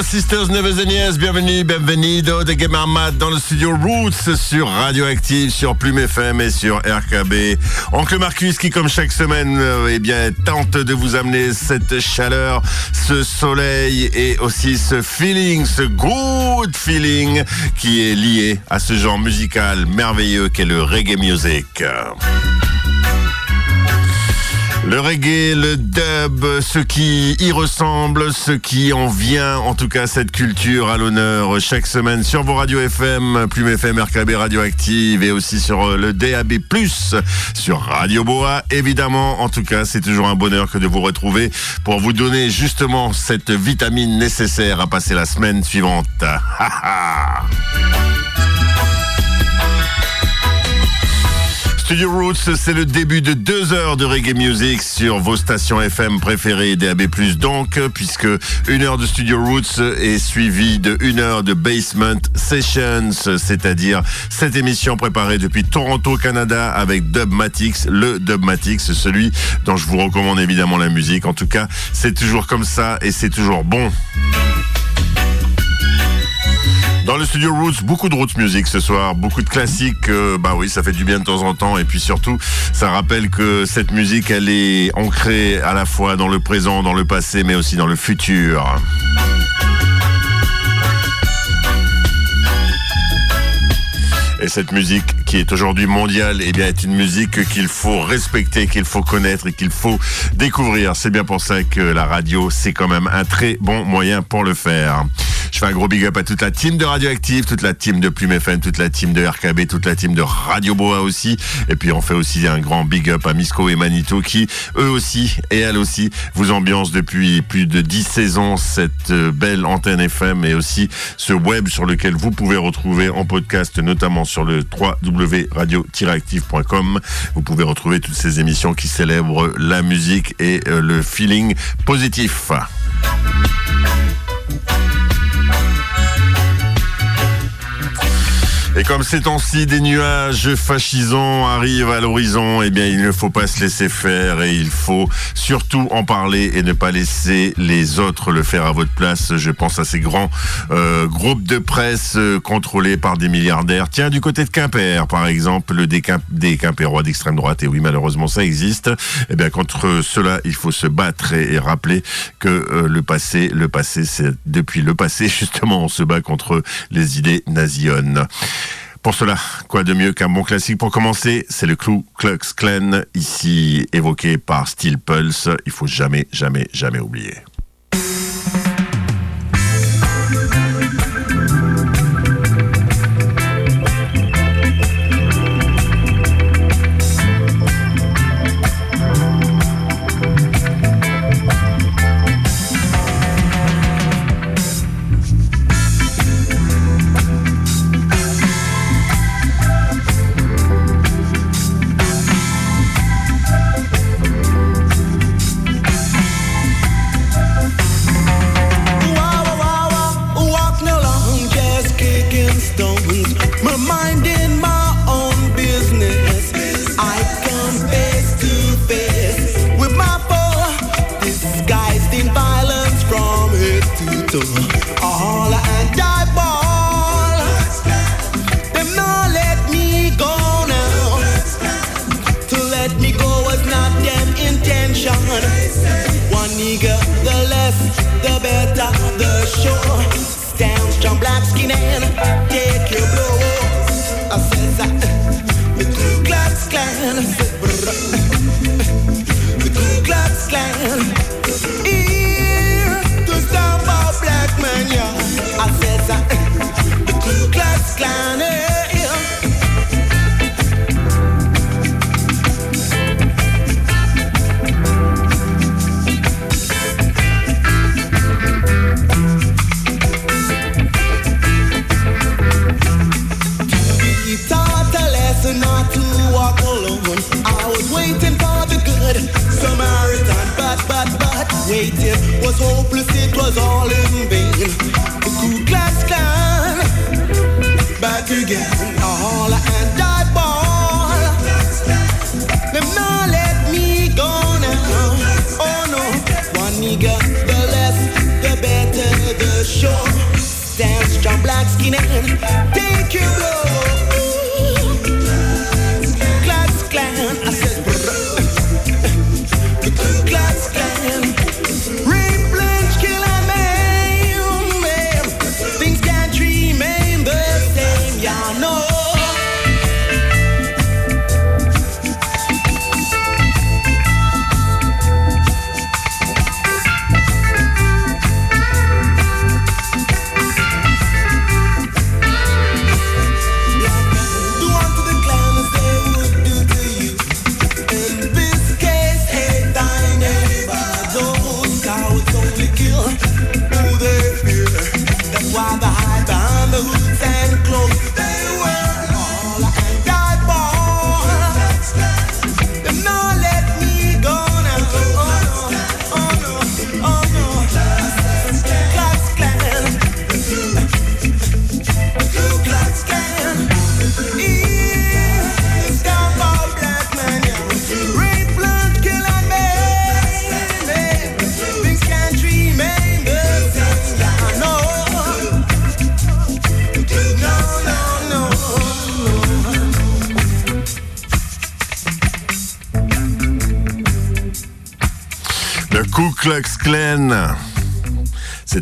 Sisters, Nevers and Yes, bienvenue, bienvenido de Gamermat dans le studio Roots sur Radioactive, sur Plume FM et sur RKB. Oncle Marcus qui, comme chaque semaine, euh, eh bien, tente de vous amener cette chaleur, ce soleil et aussi ce feeling, ce good feeling qui est lié à ce genre musical merveilleux qu'est le reggae music. Le reggae, le dub, ce qui y ressemble, ce qui en vient, en tout cas cette culture à l'honneur chaque semaine sur vos radios FM, Plume FM, RKB Radioactive et aussi sur euh, le DAB+, sur Radio Boa, évidemment. En tout cas, c'est toujours un bonheur que de vous retrouver pour vous donner justement cette vitamine nécessaire à passer la semaine suivante. Studio Roots, c'est le début de deux heures de reggae music sur vos stations FM préférées DAB+. Donc, puisque une heure de Studio Roots est suivie de une heure de Basement Sessions, c'est-à-dire cette émission préparée depuis Toronto, Canada avec Dubmatix, le Dubmatix, celui dont je vous recommande évidemment la musique. En tout cas, c'est toujours comme ça et c'est toujours bon. Dans le studio Roots, beaucoup de Roots Music ce soir, beaucoup de classiques. euh, bah oui, ça fait du bien de temps en temps. Et puis surtout, ça rappelle que cette musique, elle est ancrée à la fois dans le présent, dans le passé, mais aussi dans le futur. Et cette musique qui est aujourd'hui mondiale, eh bien, est une musique qu'il faut respecter, qu'il faut connaître et qu'il faut découvrir. C'est bien pour ça que la radio, c'est quand même un très bon moyen pour le faire. Je fais un gros big up à toute la team de Radioactive, toute la team de Plume FM, toute la team de RKB, toute la team de Radio Boa aussi. Et puis on fait aussi un grand big up à Misco et Manito qui, eux aussi et elles aussi, vous ambiancent depuis plus de 10 saisons cette euh, belle antenne FM et aussi ce web sur lequel vous pouvez retrouver en podcast, notamment sur le www.radio-active.com. Vous pouvez retrouver toutes ces émissions qui célèbrent la musique et euh, le feeling positif. Et comme ces temps-ci, des nuages fascisants arrivent à l'horizon, eh bien, il ne faut pas se laisser faire et il faut surtout en parler et ne pas laisser les autres le faire à votre place. Je pense à ces grands euh, groupes de presse euh, contrôlés par des milliardaires. Tiens, du côté de Quimper, par exemple, le des, Quim- des d'extrême droite, et oui, malheureusement, ça existe. Eh bien, contre cela, il faut se battre et, rappeler que euh, le passé, le passé, c'est depuis le passé, justement, on se bat contre les idées nasionnes. Pour cela, quoi de mieux qu'un bon classique pour commencer? C'est le Ku Klux Klan, ici évoqué par Steel Pulse. Il faut jamais, jamais, jamais oublier.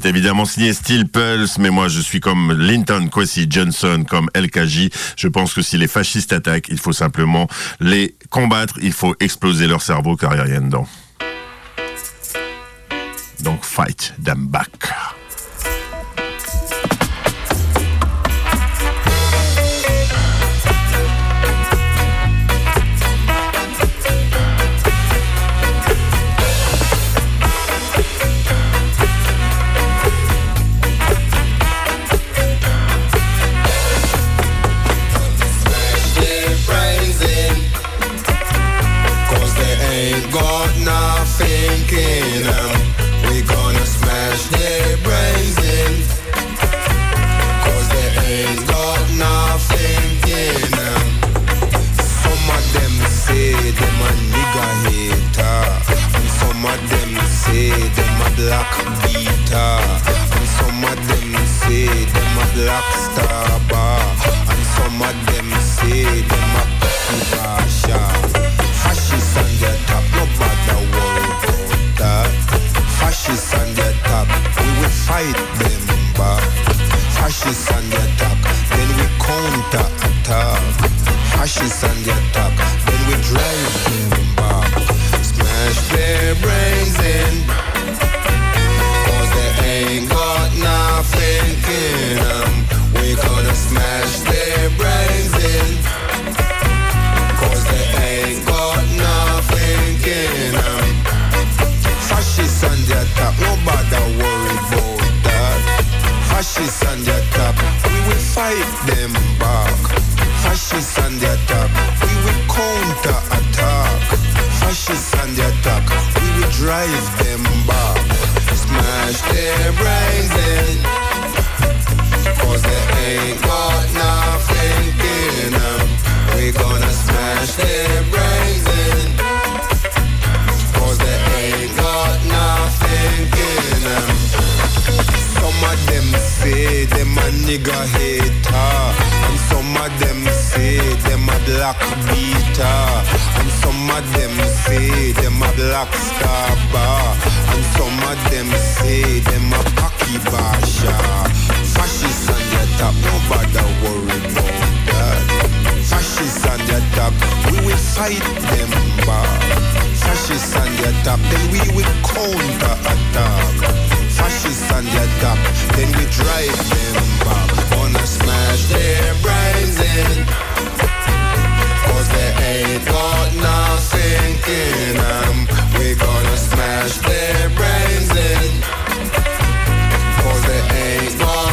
C'est évidemment signé Steel Pulse, mais moi je suis comme Linton Kwesi Johnson, comme LKJ. Je pense que si les fascistes attaquent, il faut simplement les combattre, il faut exploser leur cerveau car il n'y a rien dedans. Donc fight them back. rockstar bar. And some of them say them a cookie basher Fascists on the top, no matter what that Fascists on the top, we will fight them back Fascists on the top, then we counter attack. Fascists on the top drive them bob, smash their brains in. Cause they ain't got nothing in them. We gonna smash their brains in. Cause they ain't got nothing in them. Some of them say them a nigga hater And some of them say them a black beater. And some of them say them a black star bar And some of them say them a cocky basha. Fascists on the top, nobody worry about that. Fascists on the top, we will fight them back. Fascists on the top, then we will counter attack ashes on your top. Then we drive them back. Wanna smash their brains in. Cause they ain't got nothing in them. We gonna smash their brains in. Cause they ain't got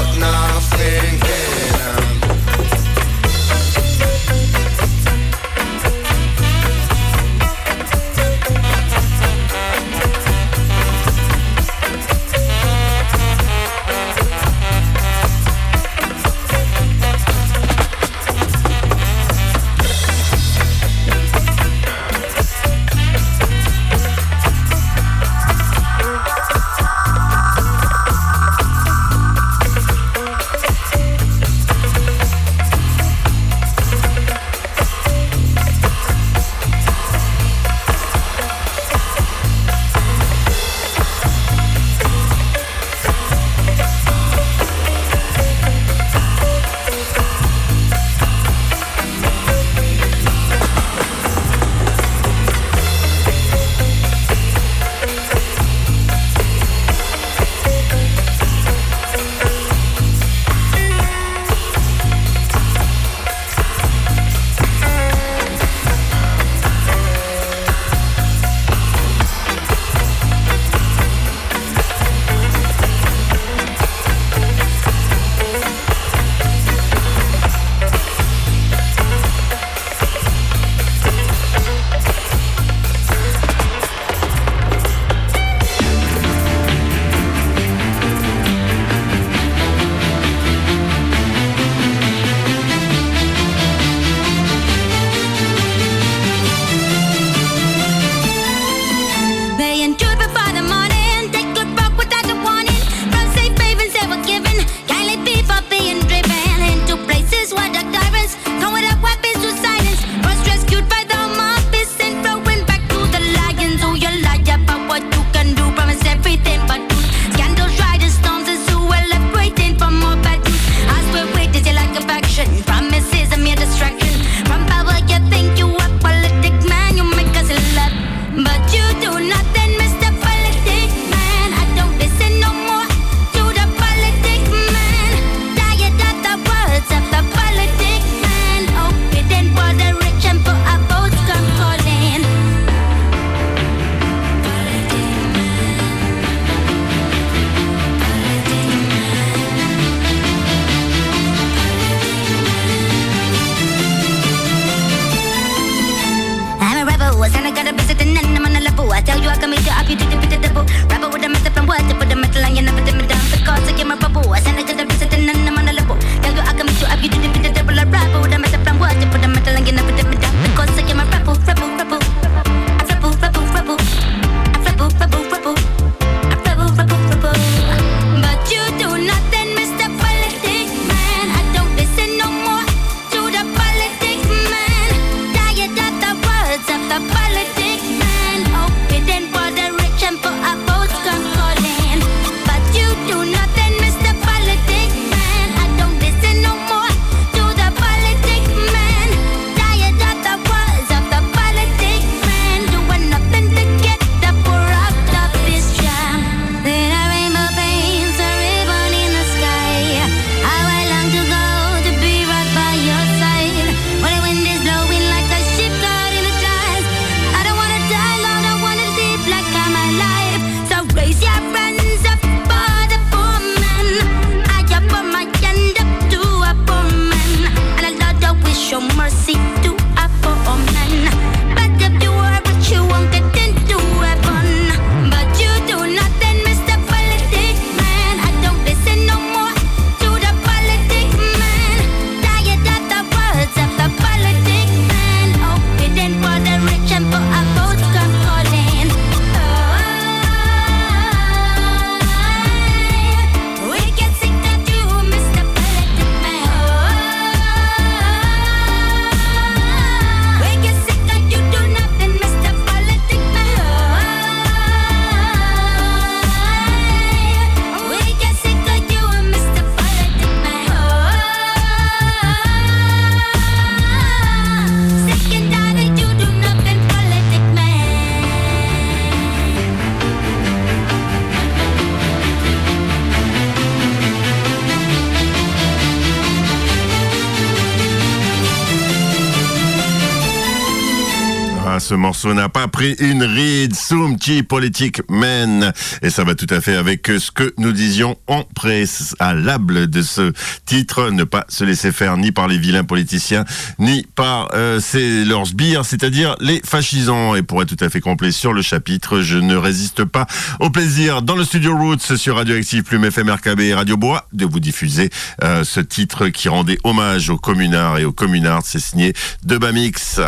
morceau n'a pas pris une ride. Soumti Politique Men. Et ça va tout à fait avec ce que nous disions en préalable de ce titre. Ne pas se laisser faire ni par les vilains politiciens, ni par euh, leurs sbires, c'est-à-dire les fascisants. Et pour être tout à fait complet sur le chapitre, je ne résiste pas au plaisir dans le studio Roots sur Radioactive Plume FM RKB et Radio Bois de vous diffuser euh, ce titre qui rendait hommage aux communards et aux communards. C'est signé de Bamix.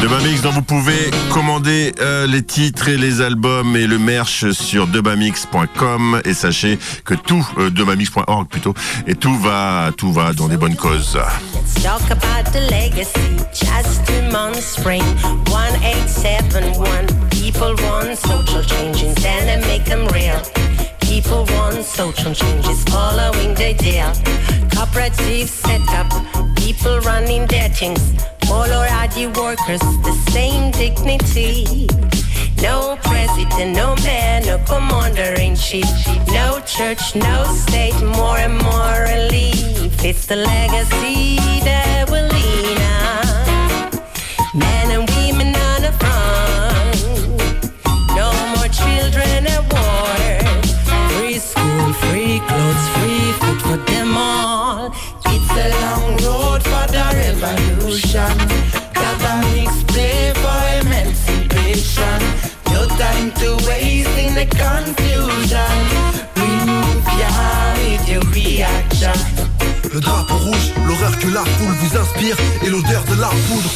Debamix dont vous pouvez commander euh, les titres et les albums et le merch sur debamix.com et sachez que tout euh, debamix.org plutôt et tout va tout va dans des bonnes causes. Let's talk about the legacy. Just months spring. 1871. People want social changes and they make them real. People want social changes following the deal. Cooperatives set up. People running their things. All our ID workers, the same dignity. No president, no man, no commander in chief. No church, no state, more and more relief. It's the legacy that will lead us. Men and women on the front. No more children at war. Free school, free clothes, free food for them all. It's a long road for the revolution. Gotta mix play for emancipation. No time to waste in the confusion. Remove your with your reaction. Le drapeau rouge, l'horreur que la foule vous inspire et l'odeur de la poudre.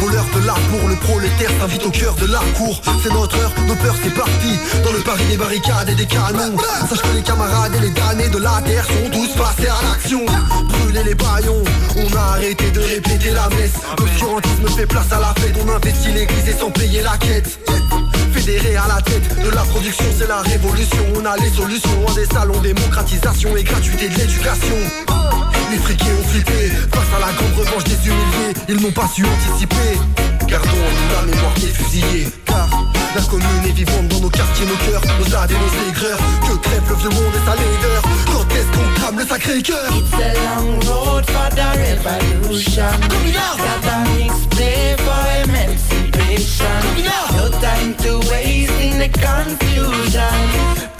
Voleur de l'amour, le prolétaire s'invite au cœur de la cour. C'est notre heure, nos peurs c'est parti. Dans le Paris des barricades et des canons. Sache que les camarades et les damnés de la terre sont tous passés à l'action. Brûler les baillons, on a arrêté de répéter la messe. L'obscurantisme fait place à la fête, on investit l'église et sans payer la quête. Fédéré à la tête de la production, c'est la révolution. On a les solutions à des salons, démocratisation et gratuité de l'éducation. Les friqués ont flippé face à la grande revanche des humiliés. Ils n'ont pas su anticiper. Gardons la mémoire des fusillés. Car la commune est vivante dans nos quartiers, nos cœurs, nos âdes et nos aigreurs. Que crève le vieux monde et sa laideur. Quand est-ce qu'on crame le sacré cœur? It's a long road for the revolution. Mix play for emancipation. No time to waste in the confusion.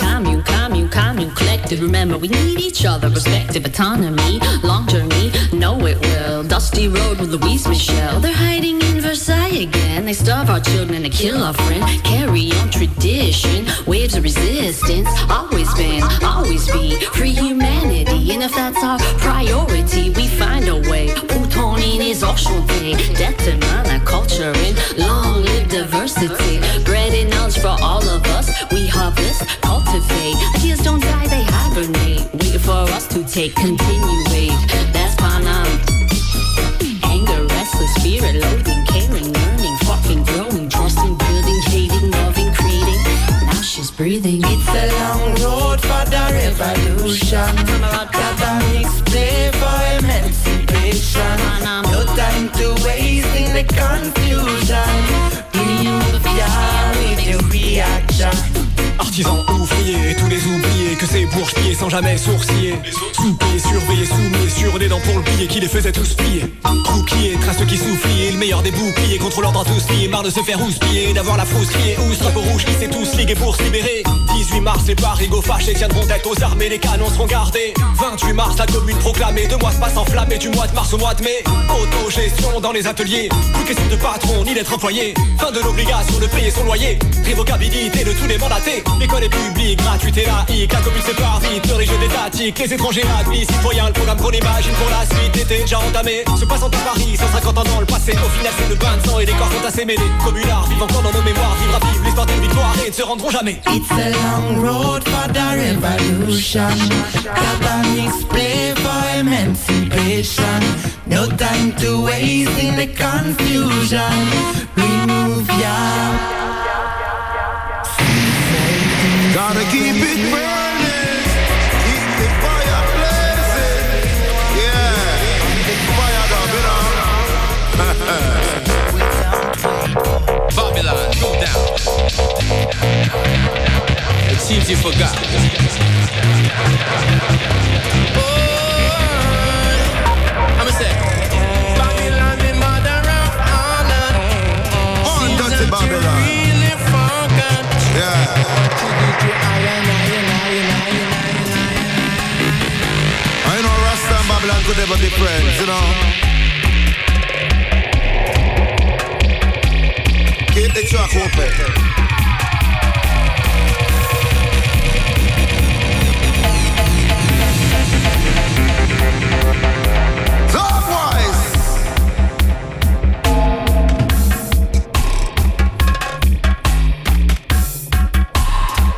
Commune, commune, commune, collective. Remember, we need each other, respective autonomy. Long journey, know it well. Dusty road with Louise Michel. They're hiding in Versailles again. They starve our children and kill our friend. Carry on tradition, waves of resistance. Always been, always be free humanity. And if that's our priority, we find a way. Plutonin is enchanté. Death to culture and long live diversity. Bread and knowledge for all of us. We harvest, cultivate. Ideas don't die, they hibernate. Wait for us to take, continuate. That's Panam. Anger, restless, spirit, loathing, caring, learning, fucking, growing, trusting, building, hating, loving, creating. Now she's breathing. It's a long road for the revolution. Academics play for emancipation. No time to waste in the confusion. Yeah, with your reaction. Artisans, ouvriers, tous les oubliés Que ces bourges sans jamais sourciller Sous-pillés, surveillés, soumis Sur les dents pour le piller qui les faisait tous plier. Crouquiller, trace qui soufflier Le meilleur des boucliers contre l'ordre tous liés Marre de se faire houspiller, d'avoir la frousse criée. Ousse, drapeau rouge qui s'est tous ligués pour se libérer. 18 mars, les parigots fâchés tiendront tête aux armées Les canons seront gardés. 28 mars, la commune proclamée. Deux mois se passent enflammés du mois de mars au mois de mai. Autogestion dans les ateliers. Plus question de patron ni d'être employé. Fin de l'obligation de payer son loyer. Révocabilité de tous les mandatés L'école est publique, gratuite et laïque La commune sépare vite, le riche étatique Les étrangers admis, citoyens Le programme qu'on imagine pour la suite était déjà entamé Se passant à Paris, 150 ans dans le passé Au final c'est le bain de sang et les corps sont assez mêlés Communards vivent encore dans nos mémoires Vivre à vivre l'histoire d'une victoire et ne se rendront jamais It's a long road for the revolution. Academics play for emancipation. No time to waste in the confusion. Remove ya. Gotta keep it burning, keep the fire blazing. Yeah, fire you know. Babylon, go down. It seems you forgot. Oh, I'ma say, Babylon could be friends, you know. Keep the track open.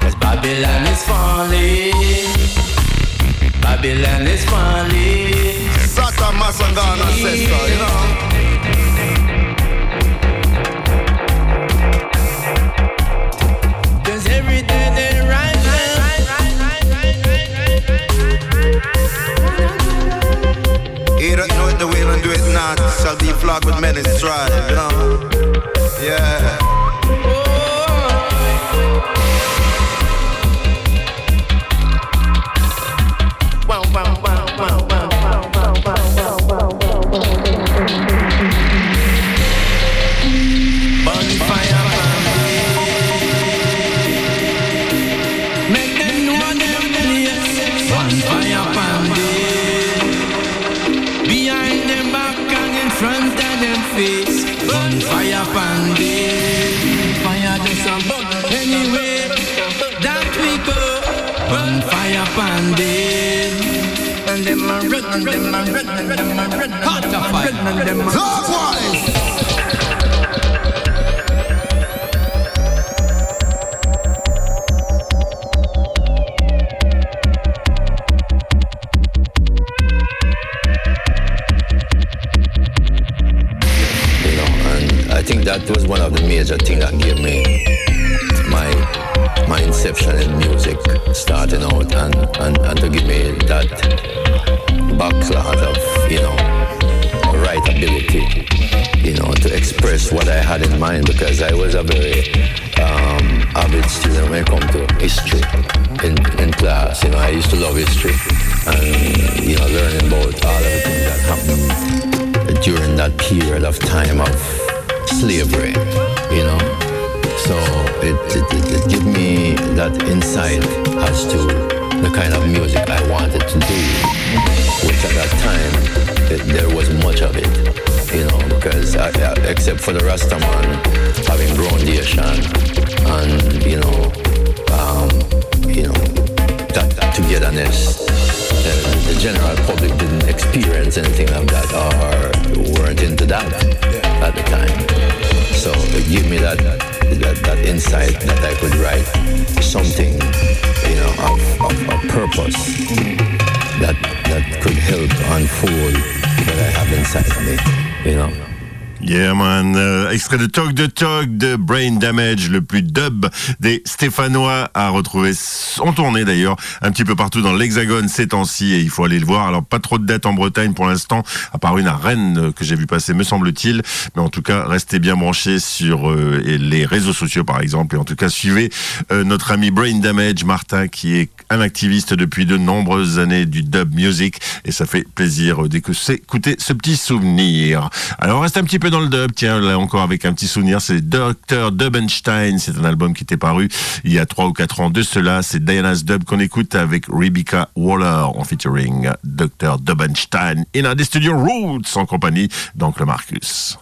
Cause Babylon is falling. Babylon is falling. Satta Massagana ancestor, you know. Cause every day they rise. He the and do it not shall be flogged with many stripes, you know. Yeah. And them and them that insight as to the kind of music I wanted to do, which at that time it, there wasn't much of it, you know, because I, I, except for the Rastaman having grown the Ashan and you know, um, you know, that, togetherness. The, the general public didn't experience anything like that or weren't into that at the time. So it me that, that, that insight that I could write something, you know, of, of, of purpose that, that could help unfold what I have inside of me, you know. Yeah man, euh, extrait de Talk de Talk de Brain Damage, le plus dub des Stéphanois à retrouver en tournée d'ailleurs un petit peu partout dans l'Hexagone ces temps-ci et il faut aller le voir. Alors pas trop de dates en Bretagne pour l'instant, à part une à Rennes euh, que j'ai vu passer me semble-t-il, mais en tout cas restez bien branchés sur euh, les réseaux sociaux par exemple et en tout cas suivez notre ami Brain Damage Martin qui est un activiste depuis de nombreuses années du dub music et ça fait plaisir d'écouter ce petit souvenir. Alors reste un petit peu dans le dub, tiens, là encore avec un petit souvenir, c'est Dr. Dubenstein, c'est un album qui était paru il y a 3 ou 4 ans de cela, c'est Diana's Dub qu'on écoute avec Rebecca Waller en featuring Dr. Dubenstein in a des studios Roots en compagnie d'Oncle Marcus.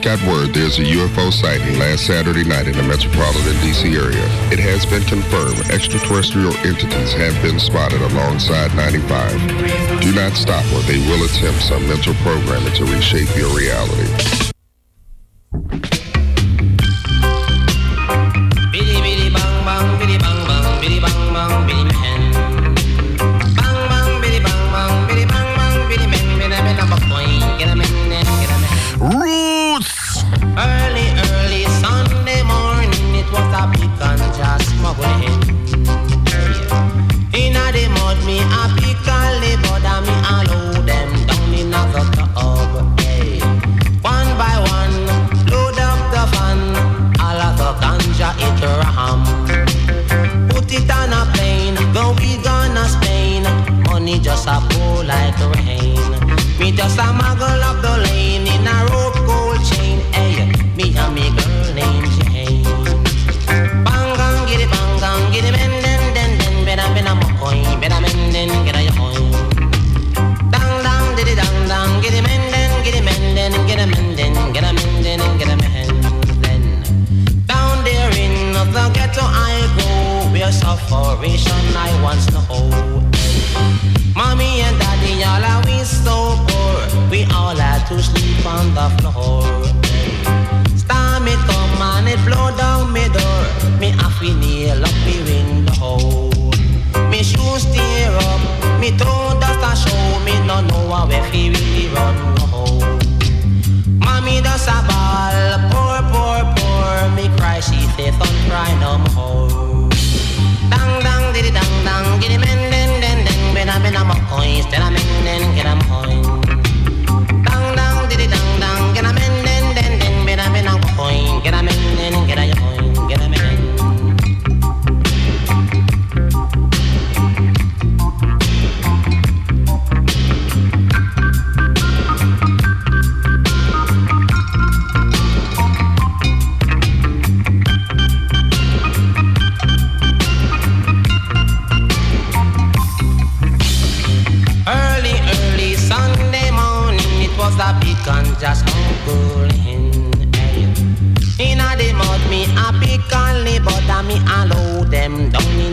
Got word there's a UFO sighting last Saturday night in the metropolitan DC area. It has been confirmed extraterrestrial entities have been spotted alongside 95. Do not stop or they will attempt some mental programming to reshape your reality.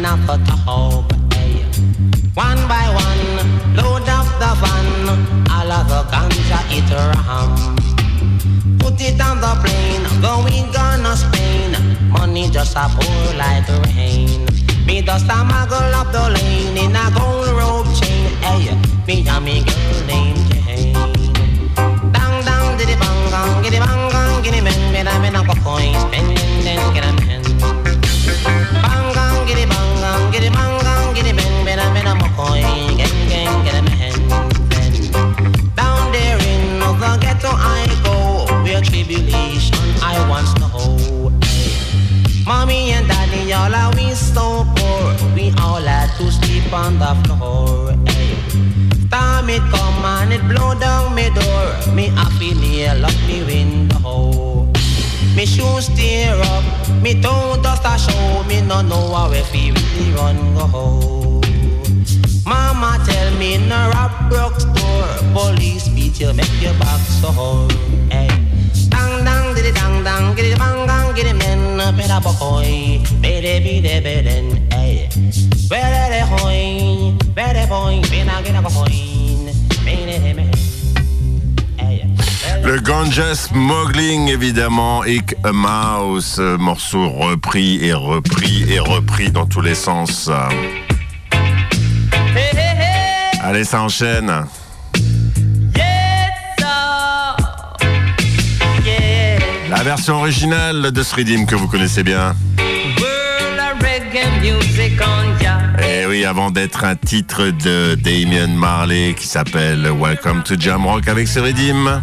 Down in a. Hey. One by one, load up the van, all of the ganja it ram. Put it on the plane, going gonna Spain. Money just a pour like rain. Me just a muggle up the lane in a gold rope chain. Hey, me and me girl named Jane. Dang dang diddy bang gang, giddy bang gang, giddy men, men a men a go coins, spending then get a men. On the floor. Storm it come and it blow down me door, me happy nail up me window. Me shoes tear up, me toe dust a show, me no know how if he really run go. Mama tell me a rap broke store, police beat you, make your back sore. Hey. Dang dang diddy dang dang, giddy bang gang, giddy men, better boy, better be the. Better Le ganja smuggling, évidemment, Ick a Mouse, euh, morceau repris et repris et repris dans tous les sens. Allez, ça enchaîne. La version originale de ce que vous connaissez bien. Avant d'être un titre de Damien Marley qui s'appelle Welcome to Jamrock avec Seridim.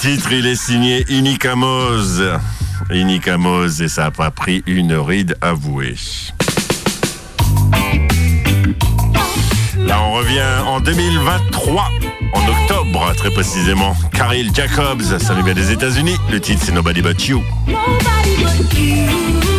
titre, il est signé Inicamos. Inicamos, et ça n'a pas pris une ride avouée. Là, on revient en 2023, en octobre très précisément. Caril Jacobs, ça lui vient des États-Unis. Le titre, c'est Nobody But You. Nobody but you.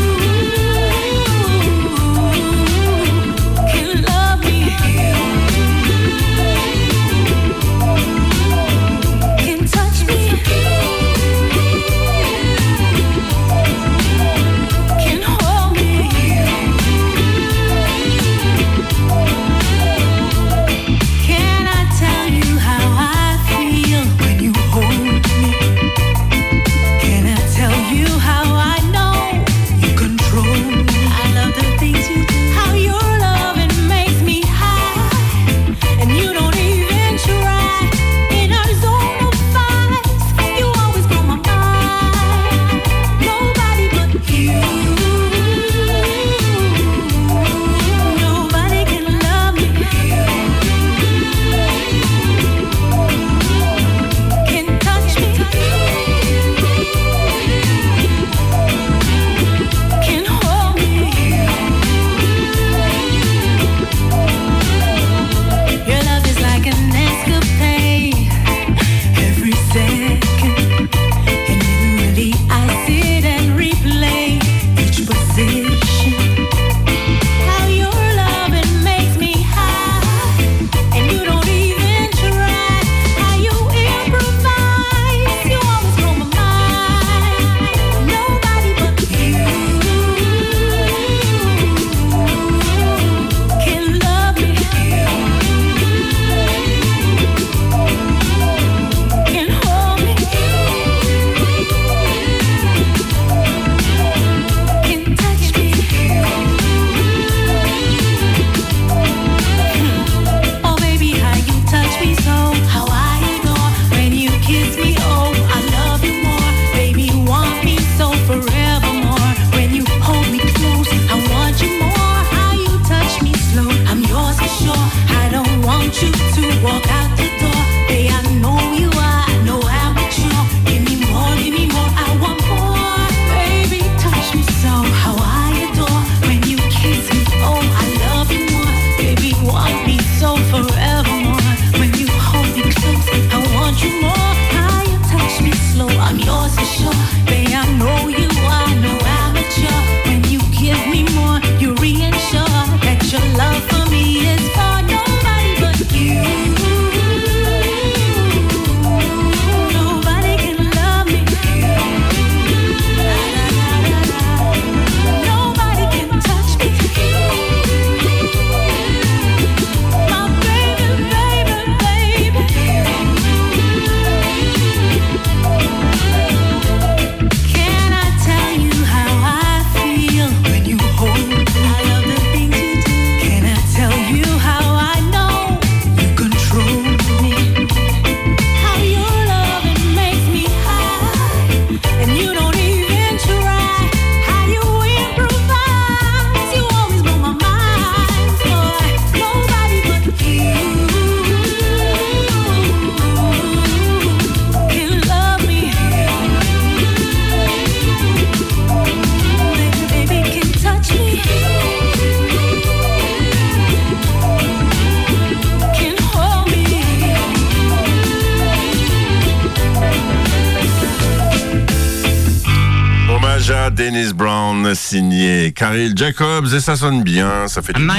signé Karel Jacobs et ça sonne bien, ça fait du bien.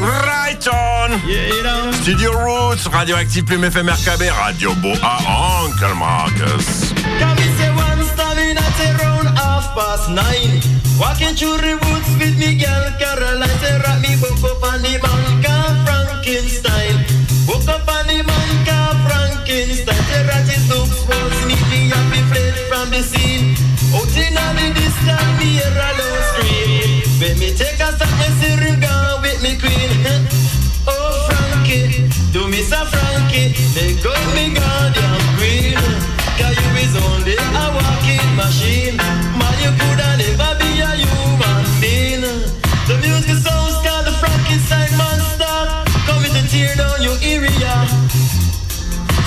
Right on! Yeah, you know. Studio Roots, Radioactive Plume FM RKB, Radio Boa, Uncle Marcus. past nine. Walking through the woods with me girl Caroline, on. terrorist be from the scene. Out in the distance a. When me take a me see with me queen. Oh Frankie, do me some Frankie, me you is only a walking machine. Man, you coulda never be a human being. The music sounds Frankenstein monster, coming to tear down your earring.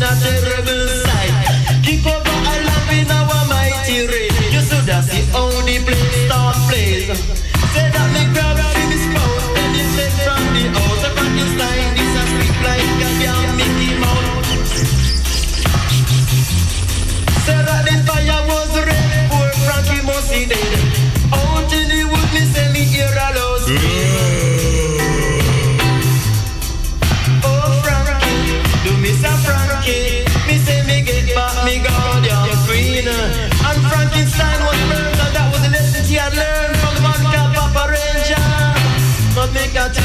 place was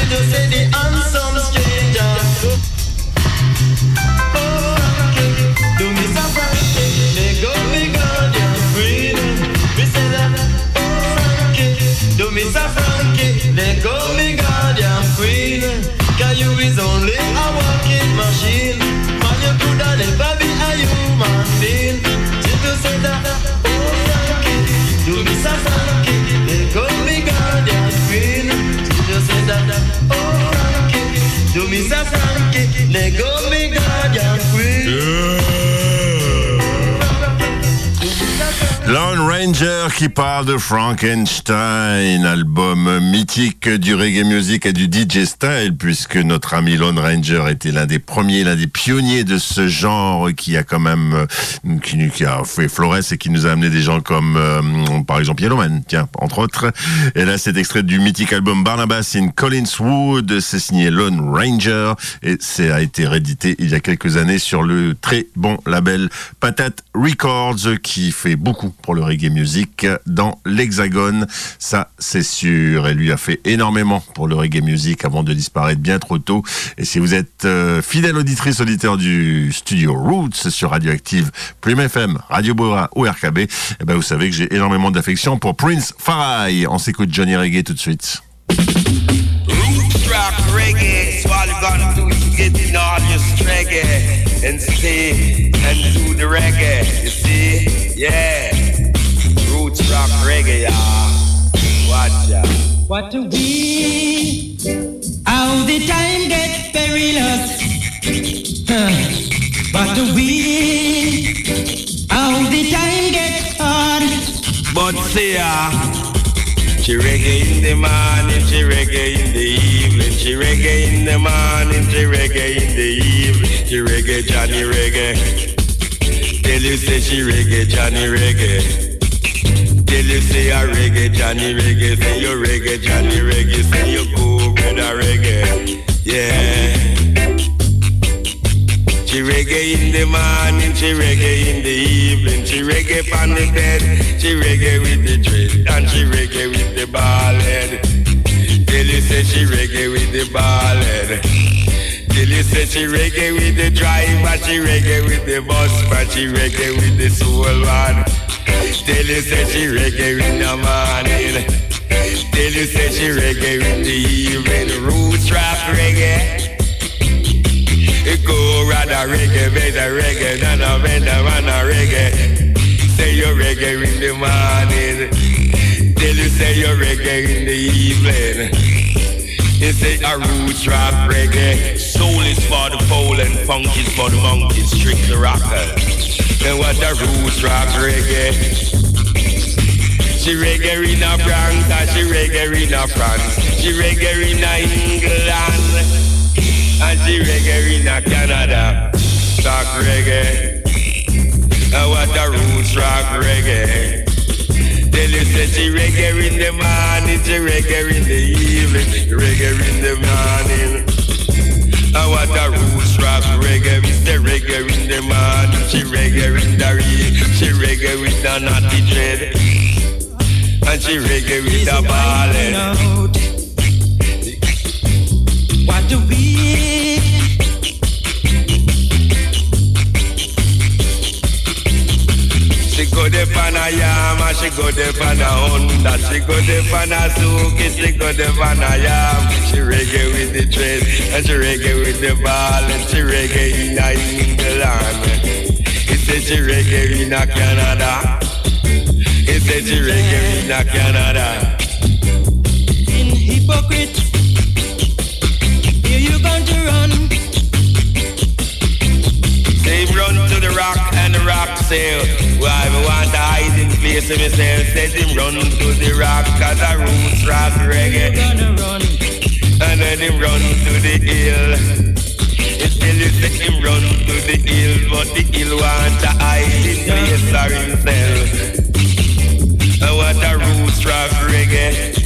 you, say the handsome do Lone Ranger qui parle de Frankenstein, album mythique du reggae music et du DJ style, puisque notre ami Lone Ranger était l'un des premiers, l'un des pionniers de ce genre qui a quand même, euh, qui a fait Flores et qui nous a amené des gens comme, euh, par exemple, Yellowman, tiens, entre autres. Et là, c'est extrait du mythique album Barnabas in Collinswood, c'est signé Lone Ranger et c'est a été réédité il y a quelques années sur le très bon label Patate Records qui fait beaucoup pour le reggae music dans l'Hexagone. Ça, c'est sûr. Et lui a fait énormément pour le reggae music avant de disparaître bien trop tôt. Et si vous êtes euh, fidèle auditrice, auditeur du studio Roots sur Radioactive, Prime FM, Radio Boa ou RKB, eh ben, vous savez que j'ai énormément d'affection pour Prince Farai. On s'écoute Johnny Reggae tout de suite. And stay and do the reggae. You see? Yeah. Roots rock reggae, y'all. Watch out. What do we? How the time gets perilous. Huh. What do we? How the time gets hard. But see ya. She reggae in the morning, she reggae in the evening. She reggae in the morning, she reggae in the evening. She reggae Johnny reggae. Tell you say she reggae Johnny reggae. Tell you say a reggae Johnny reggae. Say you reggae Johnny reggae. Say you go brother reggae. Yeah. She reggae in the morning, she reggae in the evening, she reggae on the bed, she reggae with the dread, and she reggae with the ball head. You say she reggae with the ball head. Till you say she reggae with the driver, she reggae with the bus, but she reggae with the soul. Till you say she reggae in the morning. Till you say she reggae with the evening, roots rap reggae. Go rather reggae, better reggae, than a better man a reggae. Say you reggae in the morning, till you say you reggae in the evening. You say a roots rap reggae. Soul is for the pole and funk is for the monkeys, trick the rocker. Then what the roots rap reggae. She reggae in a Bronx, and she reggae in a France, she reggae in a England. And she reggae in a Canada Talk reggae And what the roots rock reggae Tell you say she reggae in the morning She reggae in the evening reggae in the morning And what the roots rock reggae Mr. reggae in the morning She reggae in the rain She reggae with the naughty dread And she reggae with the ballad What do we? She go there on a Honda, she go there on a Suzuki, she go there on a Yam. She reggae with the dress, and she reggae with the ball, and she reggae in a England. He said she reggae in a Canada. He said she reggae in a Canada. In hypocrite, here you going to run. Run to the rock and the rock say Why we want to hide in place of myself? Says him run to the rock Cause a roots rock reggae. And then him run to the hill. Tell you say him run to the hill But the hill want to hide in place of himself. And what a roots rock reggae.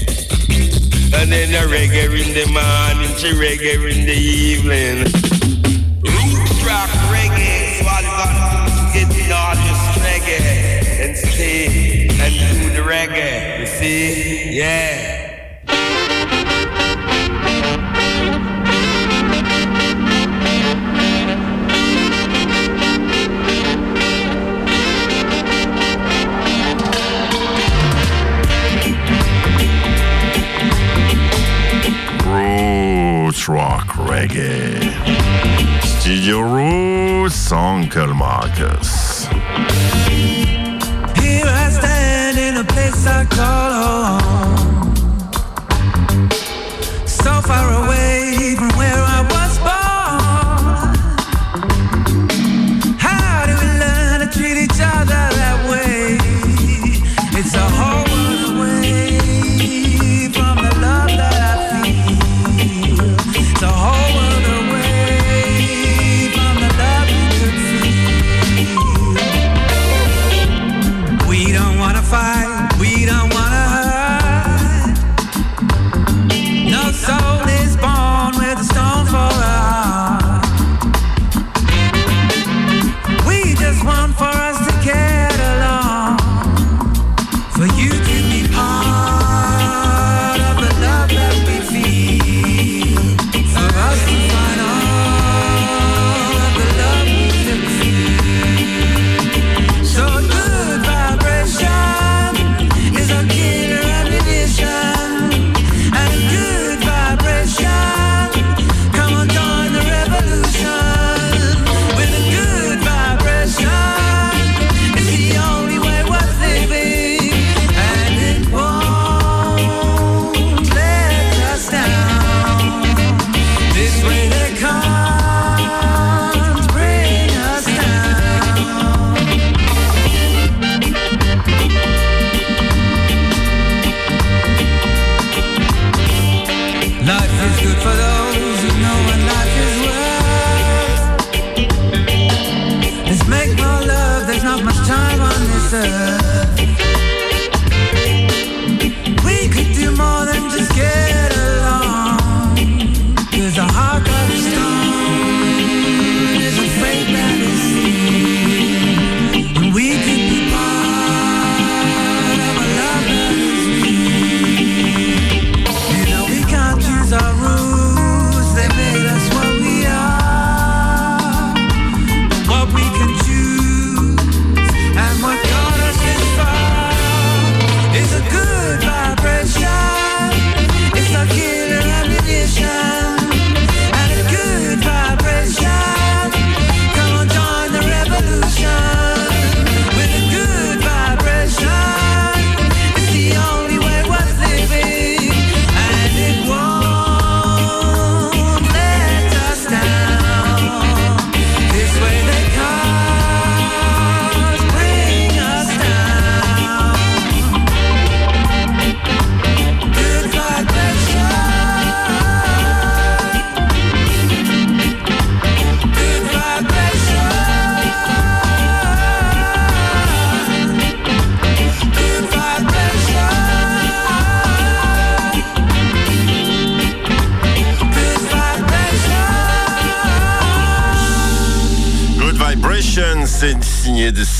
And then the reggae in the morning, she reggae in the evening. Reggae and do the reggae. You see? Yeah. Rock Reggae. Studio Roots, Uncle Marcus. Place I call home. So far away from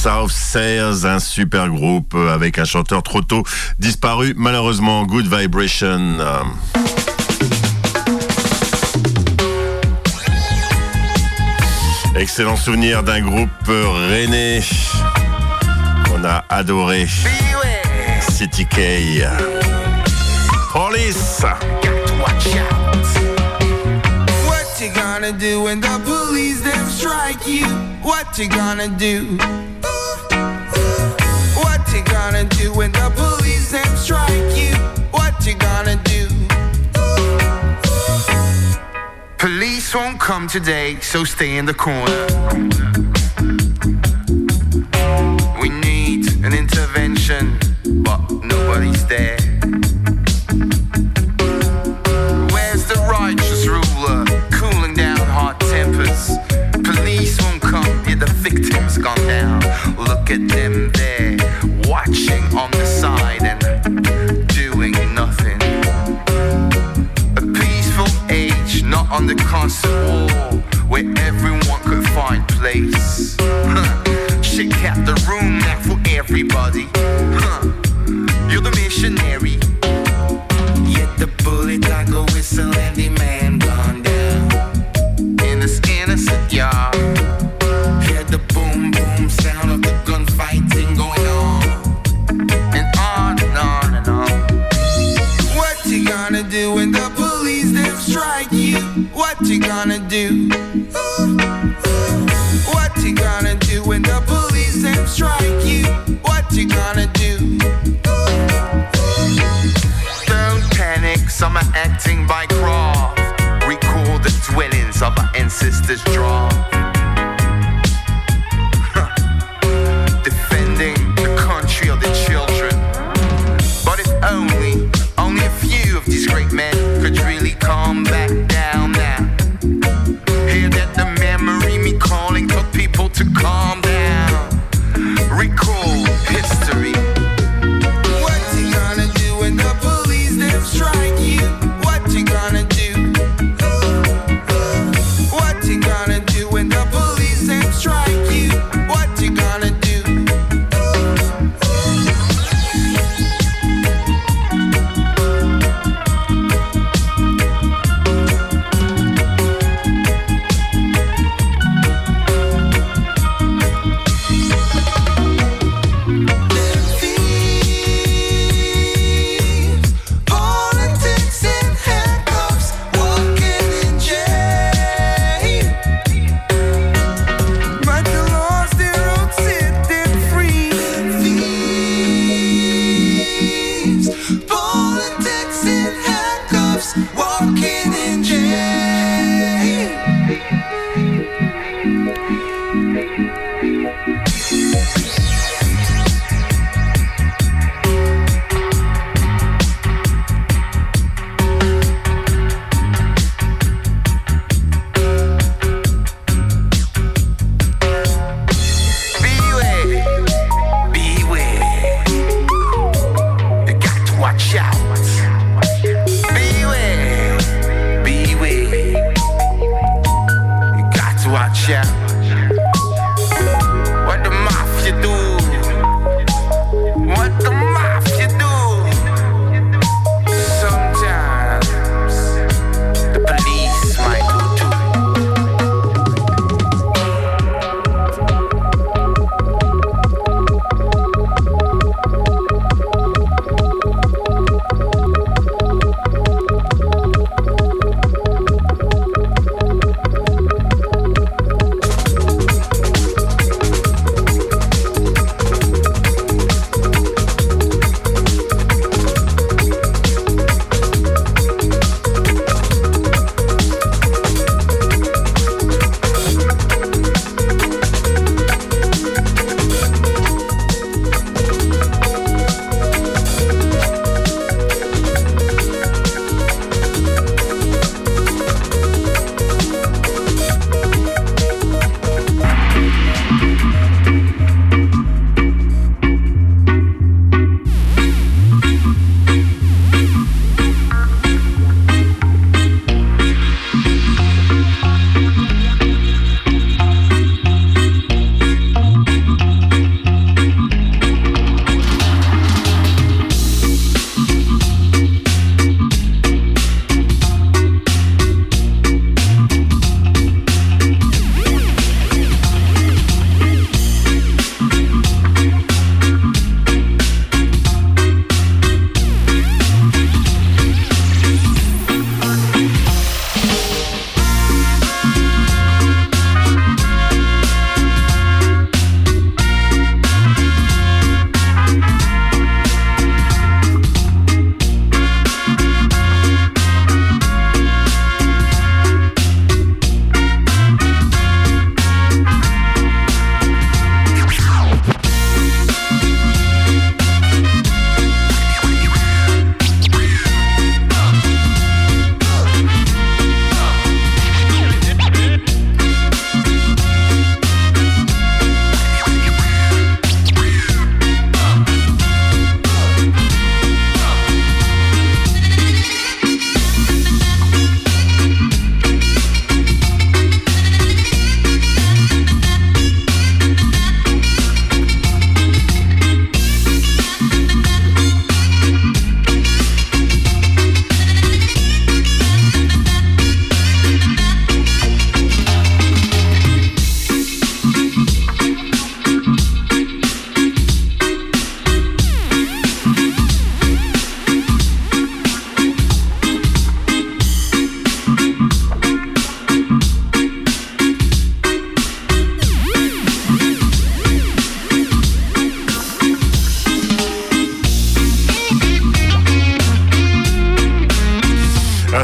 South Sayers, un super groupe euh, avec un chanteur trop tôt disparu, malheureusement. Good Vibration. Excellent souvenir d'un groupe euh, René qu'on a adoré. City K. Police. What you gonna do when the police strike you? What you gonna do? gonna do when the police them strike you? What you gonna do? Police won't come today, so stay in the corner. where everyone could find place. Huh. She kept the room now for everybody. Huh. You're the missionary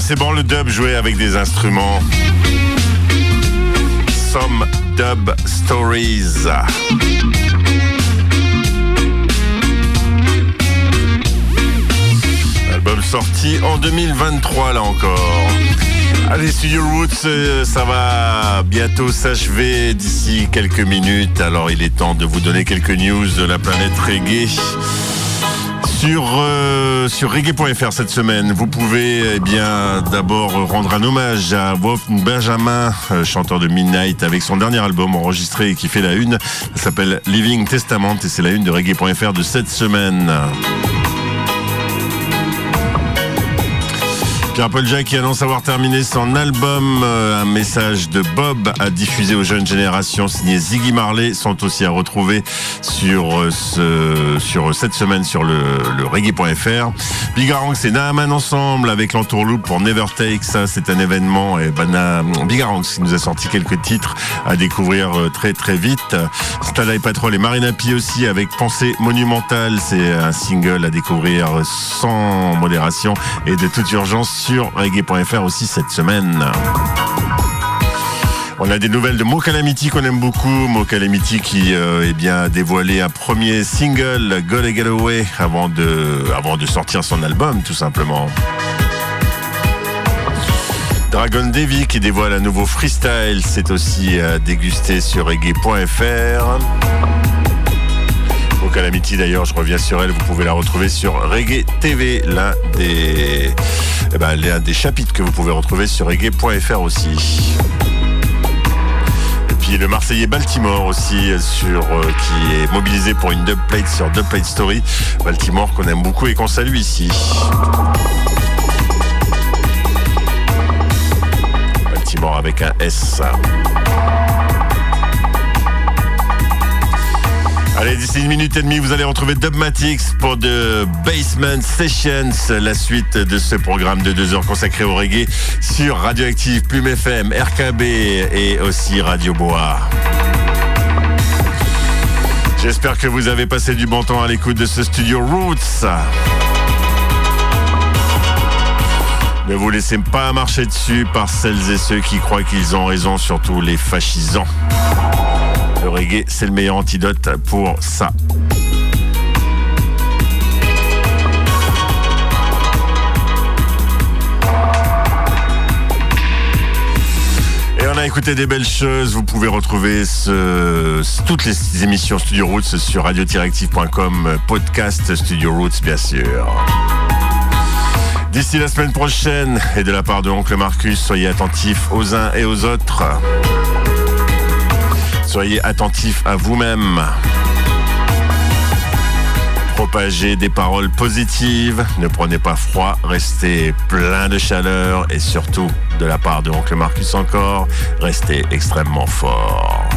c'est bon le dub joué avec des instruments. Some Dub Stories. Album sorti en 2023 là encore. Allez, Studio Roots, euh, ça va bientôt s'achever d'ici quelques minutes. Alors il est temps de vous donner quelques news de la planète reggae. Sur, euh, reggae.fr cette semaine, vous pouvez eh bien d'abord rendre un hommage à Wolf Benjamin, euh, chanteur de Midnight, avec son dernier album enregistré et qui fait la une. Ça s'appelle Living Testament et c'est la une de reggae.fr de cette semaine. Pierre Jack qui annonce avoir terminé son album. Euh, un message de Bob à diffuser aux jeunes générations signé Ziggy Marley sont aussi à retrouver sur, euh, ce, sur cette semaine sur le, le reggae.fr. Bigarang c'est Naaman ensemble avec l'entourloupe pour Never Take. Ça, c'est un événement. Et ben, Bigarang nous a sorti quelques titres à découvrir euh, très très vite. Stala Patrol et Marina Pi aussi avec Pensée Monumentale. C'est un single à découvrir sans modération et de toute urgence reggae.fr aussi cette semaine. On a des nouvelles de Mo Calamity qu'on aime beaucoup. Mo Calamity qui euh, eh bien, a dévoilé un premier single, Gotta Get Away, avant de, avant de sortir son album, tout simplement. Dragon Davy qui dévoile un nouveau freestyle, c'est aussi à déguster sur reggae.fr. Mo Calamity d'ailleurs, je reviens sur elle, vous pouvez la retrouver sur Reggae TV, l'un des, eh ben, l'un des chapitres que vous pouvez retrouver sur reggae.fr aussi. Et puis le Marseillais Baltimore aussi, sur, euh, qui est mobilisé pour une dubplate sur Dubplate Story. Baltimore qu'on aime beaucoup et qu'on salue ici. Baltimore avec un S. Allez, d'ici une minute et demie, vous allez retrouver Dubmatics pour de Basement Sessions, la suite de ce programme de deux heures consacré au reggae sur Radioactive, Plume FM, RKB et aussi Radio Bois. J'espère que vous avez passé du bon temps à l'écoute de ce studio Roots. Ne vous laissez pas marcher dessus par celles et ceux qui croient qu'ils ont raison, surtout les fascisants. Le reggae, c'est le meilleur antidote pour ça. Et on a écouté des belles choses. Vous pouvez retrouver toutes les émissions Studio Roots sur radio-active.com, podcast Studio Roots, bien sûr. D'ici la semaine prochaine, et de la part de Oncle Marcus, soyez attentifs aux uns et aux autres. Soyez attentifs à vous-même. Propagez des paroles positives, ne prenez pas froid, restez plein de chaleur et surtout, de la part de Oncle Marcus encore, restez extrêmement fort.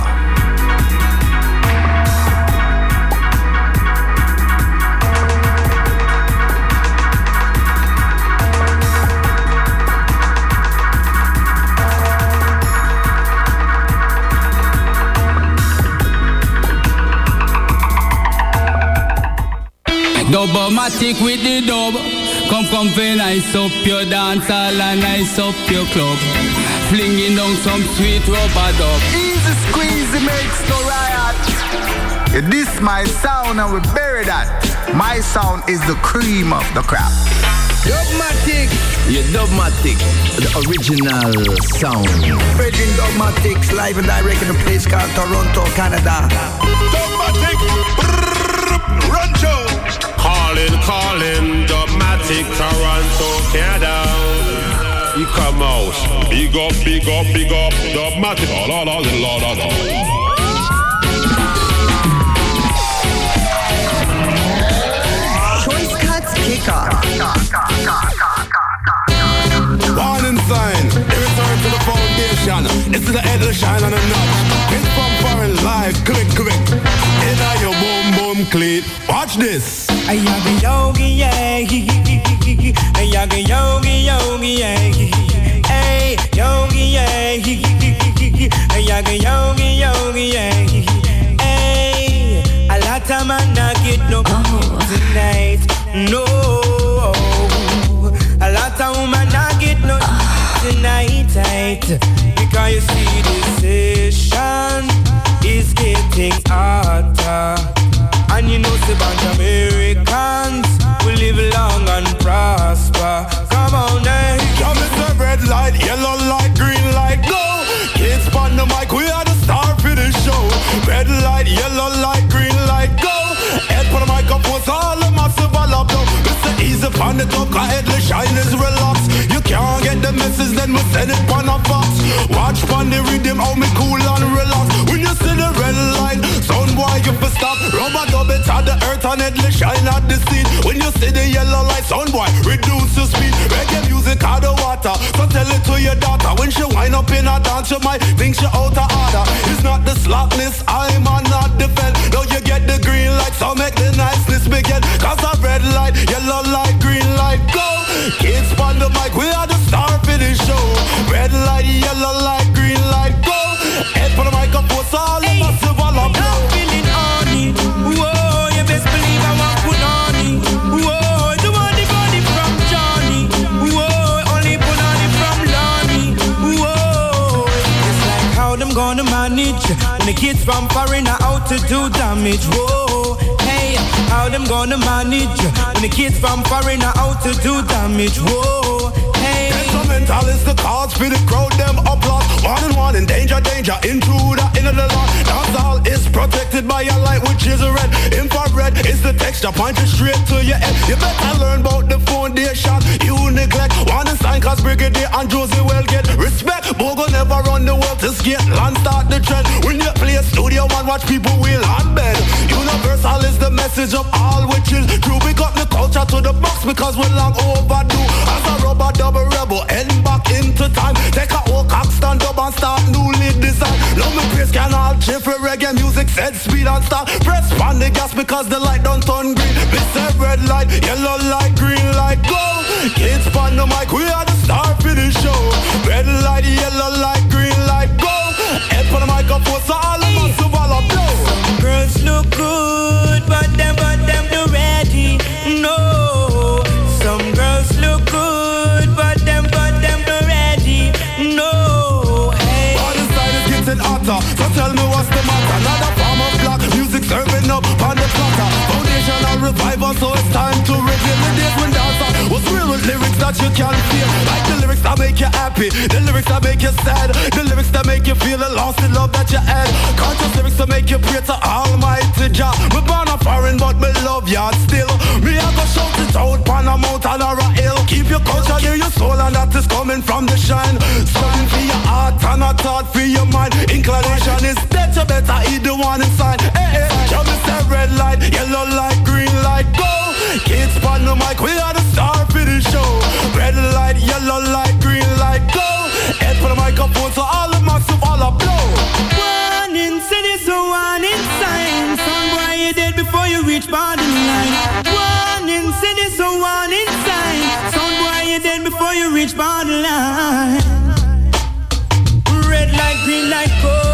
Dubmatic with the dub. Come from very nice up your dance hall and nice up your club. Flinging down some sweet rubber dub. Easy squeezy makes no riot. Yeah, this my sound and we bury that. My sound is the cream of the crop. Dubmatic. Yeah, Dubmatic, the original sound. Virgin Dogmatics live and direct in a place called Toronto, Canada. Dogmatic, run show. Calling, calling, Dubmatix, Toronto, Canada. You come out, big up, big up, big up, Dubmatix, la la la la la. Foundation. It's to the head of the shine on the notch. It's from foreign life, click, click. In your boom, boom, click. Watch this. I yogi yogi yeah, I yogi yogi yogi yeah, hey yogi yeah, I yogi yogi yogi yeah, hey. A lot of man not get no oh. tonight, no. A lot of woman not get no tight because you see this session is getting hotter. And you know, say bunch of Americans will live long and prosper. Come on, eh? Come it's a red light, yellow light, green light, go. Kids on the mic, we are the star for the show. Red light, yellow light, green light, go. Head for the microphone, so all the massive all up, though. Mr. Easy on the top, cause headless shine is relaxed. You can't get the message, then we send it on a box. Watch on the rhythm, how me cool and relax. When you see the red light, boy, you fi stop. Rubber it at the earth and headless shine at the scene. When you see the yellow light, sound boy, reduce the speed. Reggae music out the water, so tell it to your daughter. When she wind up in a dance, you might think she out of order. It's not the slackness, I'm on not defend. Now you get the green light, so make the niceness begin. Cause a red light, yellow light, green light, go. Kids on the mic, we are the star for the show. Red light, yellow light, green light, go. Head for the microphone, so all when the kids from foreign are out to do damage. Whoa, hey, how them gonna manage when the kids from foreign are out to do damage. Whoa, Instrumental is the cause for the crowd, them applause. One and one in danger, danger, intruder into the law. Dance all is protected by a light which is red. Infrared is the texture pointing straight to your head. You better learn about the foundation. You neglect one and sign cause Brigadier and Josie will get respect. Bogo never run the world to skate. Land start the trend. When you play a studio one, watch people wheel on bed. Universal is the message of all which is true. We got the culture to the box because we're long overdue. As a rubber double rebel, end back into time. Take a old cock, stand up and start newly design. Love me praise can all chill for reggae music, set speed and start. Press on the gas because the light don't turn green. This a red light, yellow light, green light, go. Kids on the mic, we are the star for the show. Red light, yellow light, green light, Revival, so it's time to reveal the when dancer was real with lyrics that you can feel. Like the lyrics that make you happy, the lyrics that make you sad, the lyrics that make you feel the lost in love that you had. Conscious lyrics to make you pray to Almighty Jah. We born a foreign, but me love ya still. Me I go shout it out on a mountain or a hill. Keep your culture near your soul, and that is coming from the shine. Something for your heart and a thought for your mind. Inclination is dead, you better eat the one inside. Hey, hey, you me say red light, yellow light, green light, go. Kids on the mic, we are star for the show. Red light, yellow light, green light, go. Head for the microphone, so all the massive all up blow. Warning, say this a warning sign. Some boy you dead before you reach borderline. Warning, say this a warning sign. Some boy you dead before you reach borderline. Red light, green light, go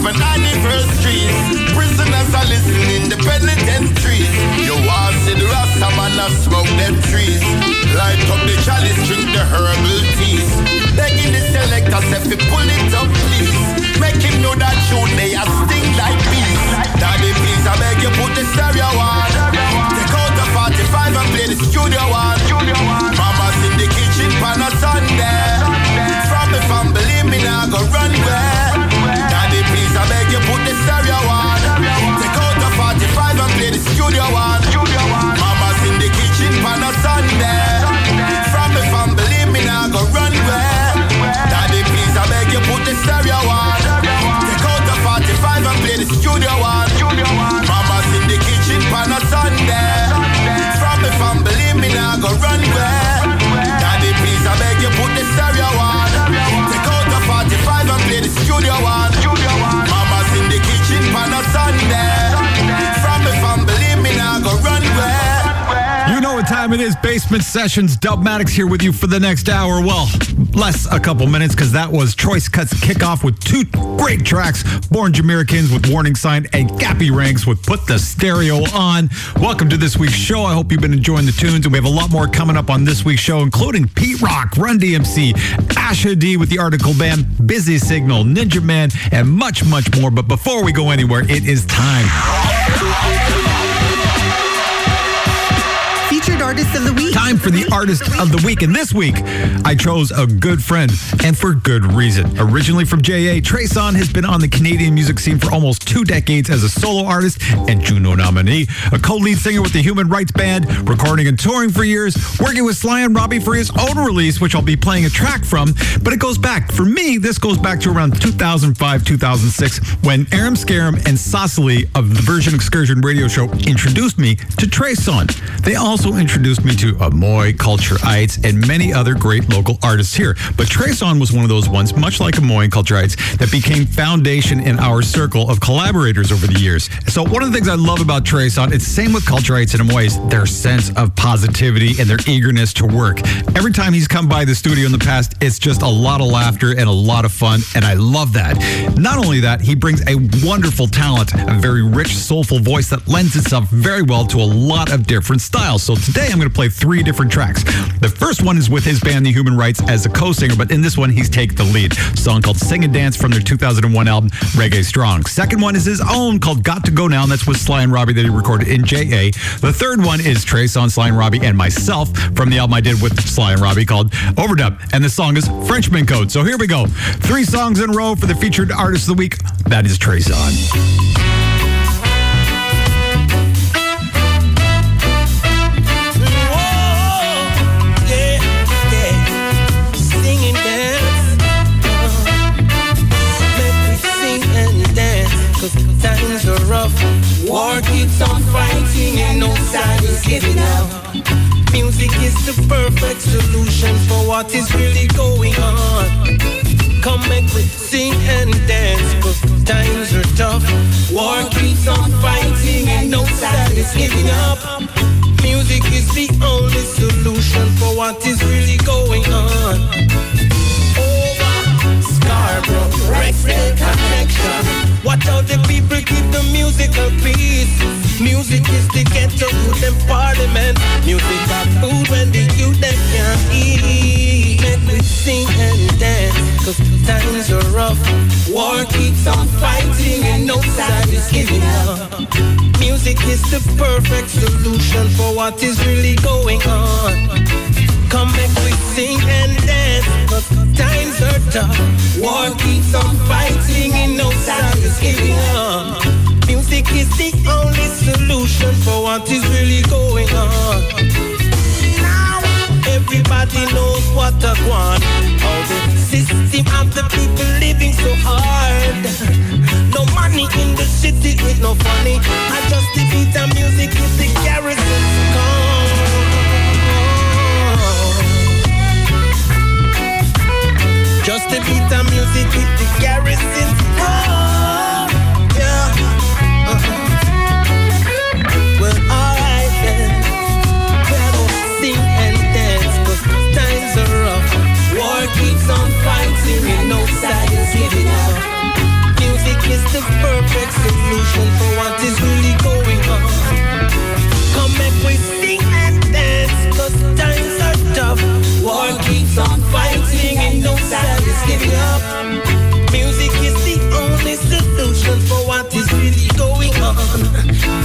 even anniversaries. Prisoners are listening the penitentiaries. You want see the Rasta man a smoke them trees. Light up the chalice, drink the herbal teas. Begging the selector, say fi pull it up please. Make him know that tune they a sting like bees. Daddy please, I beg you put the stereo on. Take out the 45 and play the studio one. Time it is. Basement Sessions. Dubmatix here with you for the next hour. Well, less a couple minutes because that was Choice Cuts kickoff with two great tracks Born Jamaicans with Warning Sign and Gappy Ranks with Put the Stereo On. Welcome to this week's show. I hope you've been enjoying the tunes, and we have a lot more coming up on this week's show, including Pete Rock, Run DMC, Asha D with the Article Band, Busy Signal, Ninjaman, and much, much more. But before we go anywhere, it is time. Artist of the week. Time for the artist of the week. And this week, I chose a good friend, and for good reason. Originally from JA, Treson has been on the Canadian music scene for almost two decades as a solo artist and Juno nominee, a co lead singer with the Human Rights Band, recording and touring for years, working with Sly and Robbie for his own release, which I'll be playing a track from. But it goes back, for me, this goes back to around 2005, 2006, when Aram Scarum and Cecily of the Version Excursion radio show introduced me to Treson. They also introduced me to Amoy, Culture Ites, and many other great local artists here. But Treson was one of those ones, much like Amoy and Culture Ites, that became foundation in our circle of collaborators over the years. So one of the things I love about Treson, it's same with Culture Ites and Amoy, is their sense of positivity and their eagerness to work. Every time he's come by the studio in the past, it's just a lot of laughter and a lot of fun, and I love that. Not only that, he brings a wonderful talent, a very rich, soulful voice that lends itself very well to a lot of different styles. So today I'm going to play three different tracks. The first one is with his band, The Human Rights, as a co-singer, but in this one, he's take the lead. A song called Sing and Dance from their 2001 album, Reggae Strong. Second one is his own called Got to Go Now, and that's with Sly and Robbie that he recorded in JA. The third one is Treson Sly and Robbie and myself from the album I did with Sly and Robbie called Overdub, and the song is Frenchman Code. So here we go. Three songs in a row for the featured artist of the week. That is Treson. Rough. War keeps on fighting and no side is giving up. Music is the perfect solution for what is really going on. Come make me sing and dance, cause times are tough. War keeps on fighting and no side is giving up. Music is the only solution for what is really going on. Peace. Music is the ghetto youth and parliament. Music got food when the youth them can't eat. Make we sing and dance, cause times are rough. War keeps on fighting and no side is giving up. Music is the perfect solution for what is really going on. Come make we sing and dance, times are tough. War keeps on fighting and no side is giving up. Music is the only solution for what is really going on. Now everybody knows what I want. How the system of the people living so hard. No money in the city, it's no funny. I just the beat music with the garrison Just the beat of music with the garrison. Oh, yeah. uh huh. Well, alright then. Well, sing and dance, cause times are rough. War keeps on fighting, and no side is giving up. Music is the perfect solution for what is really going on. giving up. Music is the only solution for what is really going on.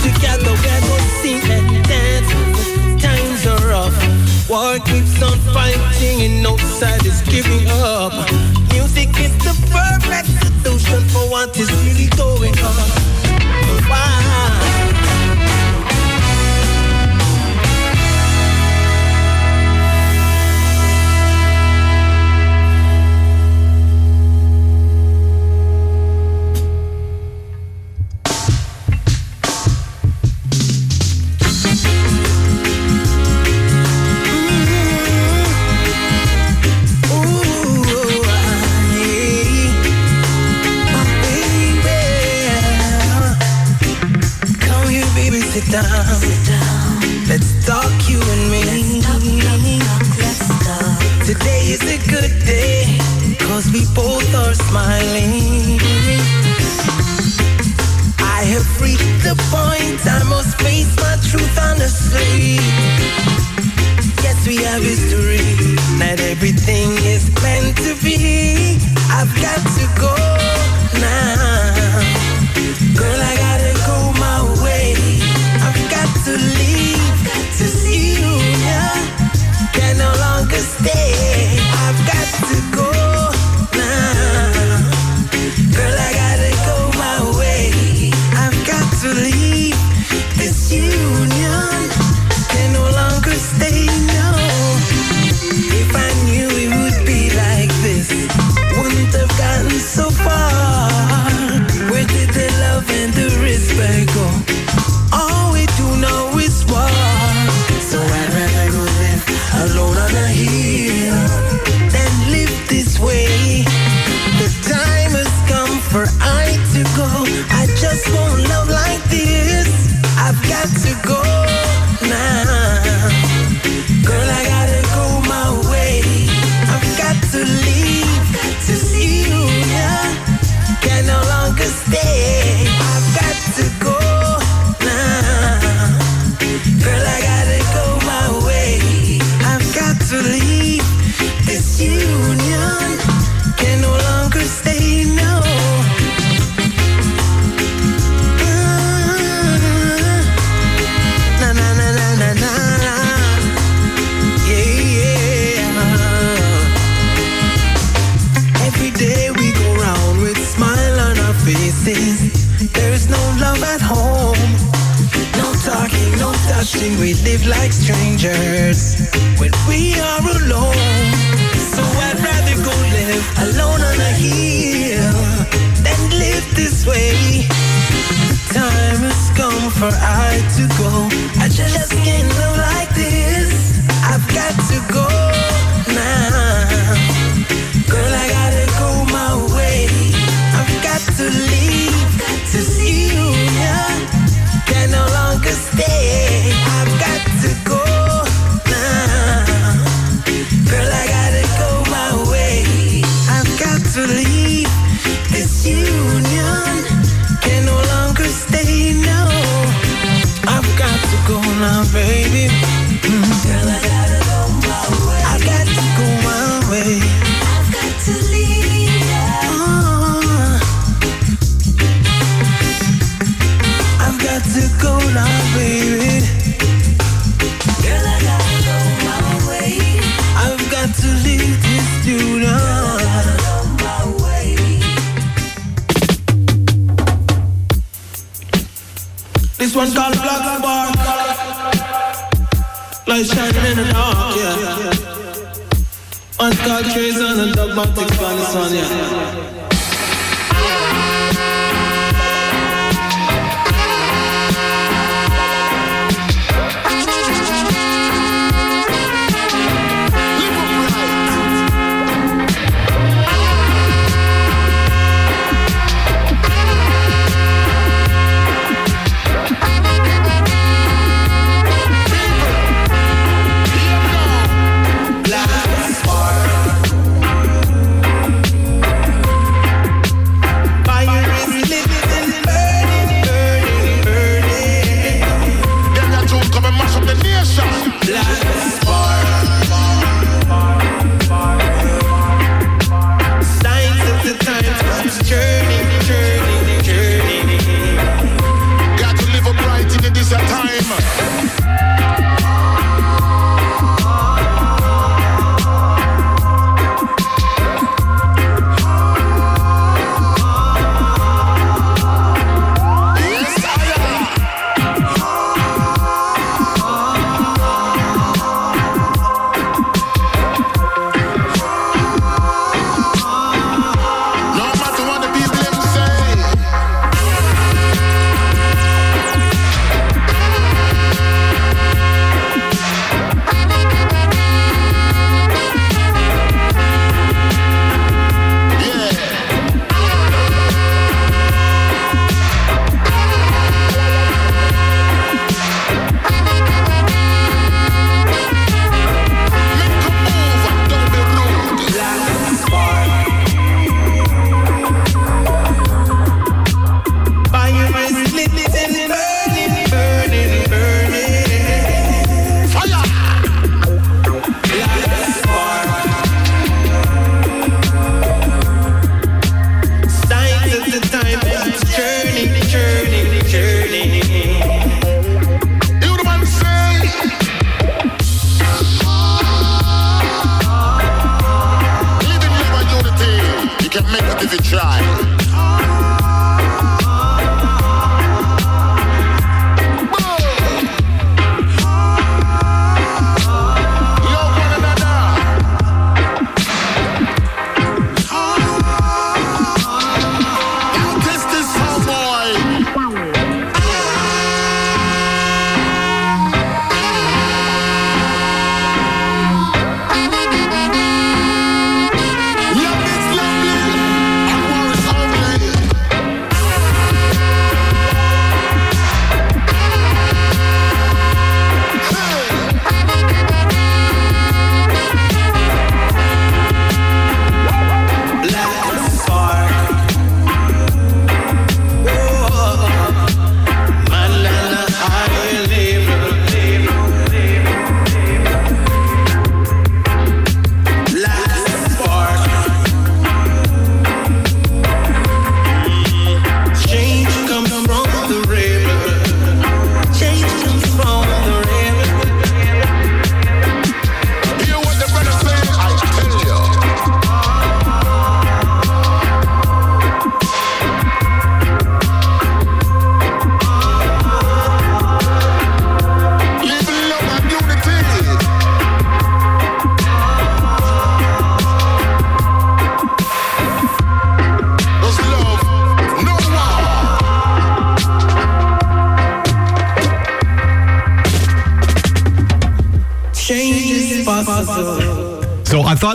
Together we're gonna sing and dance. Times are rough. War keeps on fighting and no side is giving up. Music is the perfect solution for what is really going on.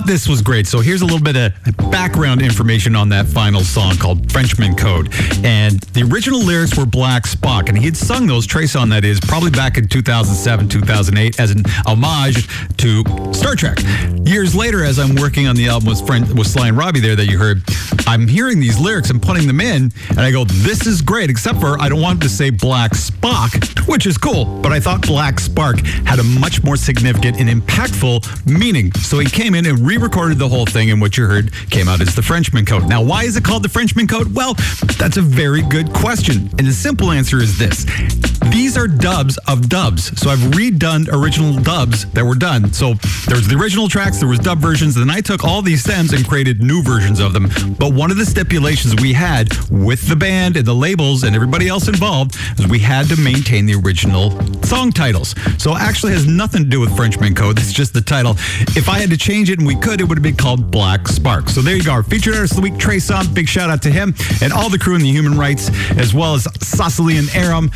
Thought this was great. So here's a little bit of background information on that final song called Frenchman Code. And the original lyrics were Black Spock. And he had sung those, Treson that is, probably back in 2007, 2008, as an homage to Star Trek. Years later, as I'm working on the album with, friend, with Sly and Robbie there that you heard, I'm hearing these lyrics and putting them in. And I go, this is great, except for I don't want to say Black Spock, which is cool. But I thought Black Spark had a much more significant and impactful meaning. So he came in and re-recorded the whole thing, and what you heard came out as the Frenchman Code. Now, why is it called the Frenchman Code? Well, that's a very good question. And the simple answer is this. These are dubs of dubs. So I've redone original dubs that were done. So there's the original tracks, there was dub versions, and then I took all these stems and created new versions of them. But one of the stipulations we had with the band and the labels and everybody else involved is we had to maintain the original song titles. So it actually has nothing to do with Frenchman Code. It's just the title. If I had to change it and we could, it would have been called Black Spark. So there you go. Our featured artist of the week, Treson. Big shout out to him and all the crew in the human rights, as well as Cecily and Aram.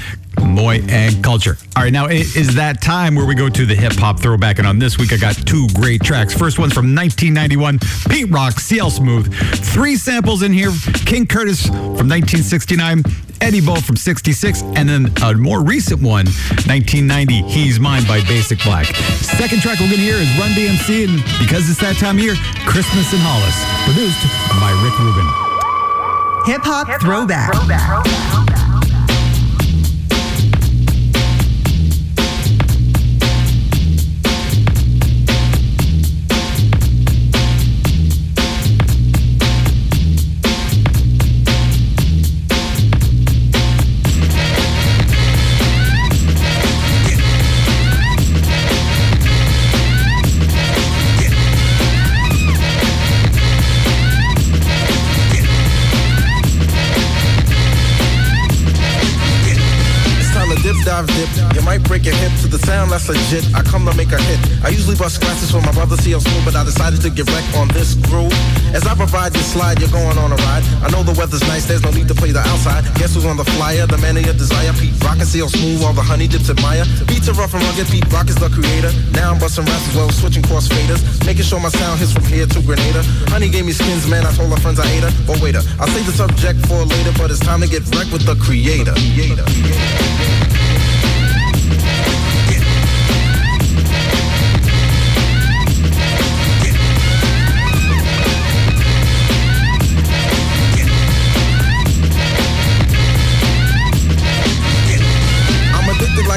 Moy and Culture. All right, now it is that time where we go to the hip hop throwback. And on this week, I got two great tracks. First one's from 1991, Pete Rock, CL Smooth. Three samples in here King Curtis from 1969, Eddie Bo from 66, and then a more recent one, 1990, He's Mine by Basic Black. Second track we're going to hear is Run DMC, and because it's that time of year, Christmas in Hollis, produced by Rick Rubin. Hip hop throwback. It's break your hip to the sound that's legit. I come to make a hit. I usually bust scratches for my brother CL Smooth, but I decided to get wrecked on this groove. As I provide you slide, you're going on a ride. I know the weather's nice, there's no need to play the outside. Guess who's on the flyer? The man of your desire, Pete Rock and CL Smooth, all the honey dips admire. Beats are rough and rugged, Pete Rock is the creator. Now I'm busting raps as well, switching cross faders. Making sure my sound hits from here to Grenada. Honey gave me skins, man, I told her friends I ate her. But wait, I'll save the subject for later, but it's time to get wrecked with the creator. creator. I'm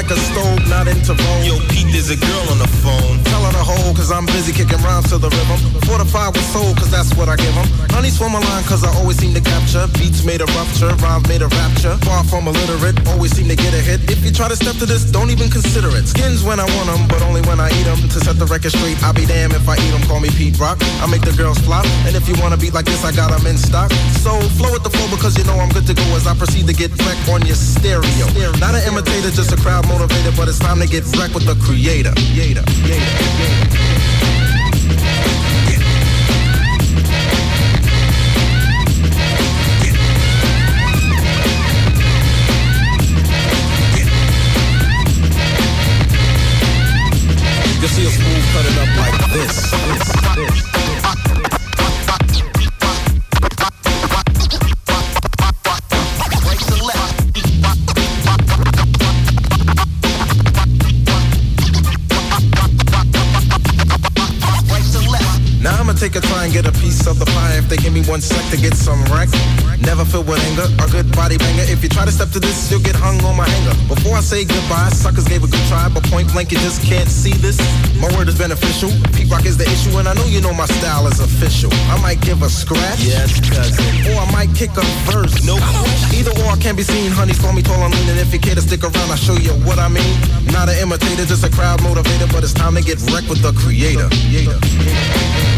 like a stove, not into roll. Yo, Pete, there's a girl on the phone. Tell her to hold, cause I'm busy kicking rhymes to the rhythm. Fortified with soul, cause that's what I give 'em. Honey swim a line, cause I always seem to capture. Beats made a rupture, rhymes made a rapture. Far from illiterate, always seem to get a hit. If you try to step to this, don't even consider it. Skins when I want 'em, but only when I eat 'em. To set the record straight, I'll be damned if I eat 'em. Call me Pete rock. I make the girls flop. And if you wanna beat like this, I got 'em in stock. So flow with the flow because you know I'm good to go as I proceed to get back on your stereo. Not an imitator, just a crowd motivator, but it's time to get wrecked with the creator. Creator, creator. You'll see us move, cut it up like this. this, this. Take a try and get a piece of the pie if they give me one sec to get some wreck. Never filled with anger, a good body banger. If you try to step to this, you'll get hung on my hanger. Before I say goodbye, suckers gave a good try, but point blank you just can't see this. My word is beneficial. Pete Rock is the issue, and I know you know my style is official. I might give a scratch, yes, cousin, or I might kick a verse. No, either or can be seen. Honey, call me tall and lean, and if you care to stick around, I'll show you what I mean. Not an imitator, just a crowd motivator, but it's time to get wrecked with the creator. creator.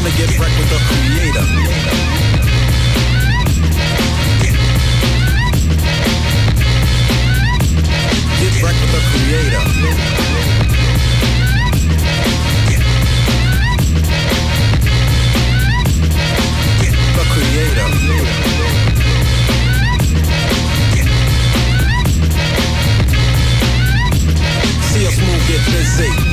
Time to get wrecked with the creator. Get wrecked with the creator. The creator. See us move, get busy.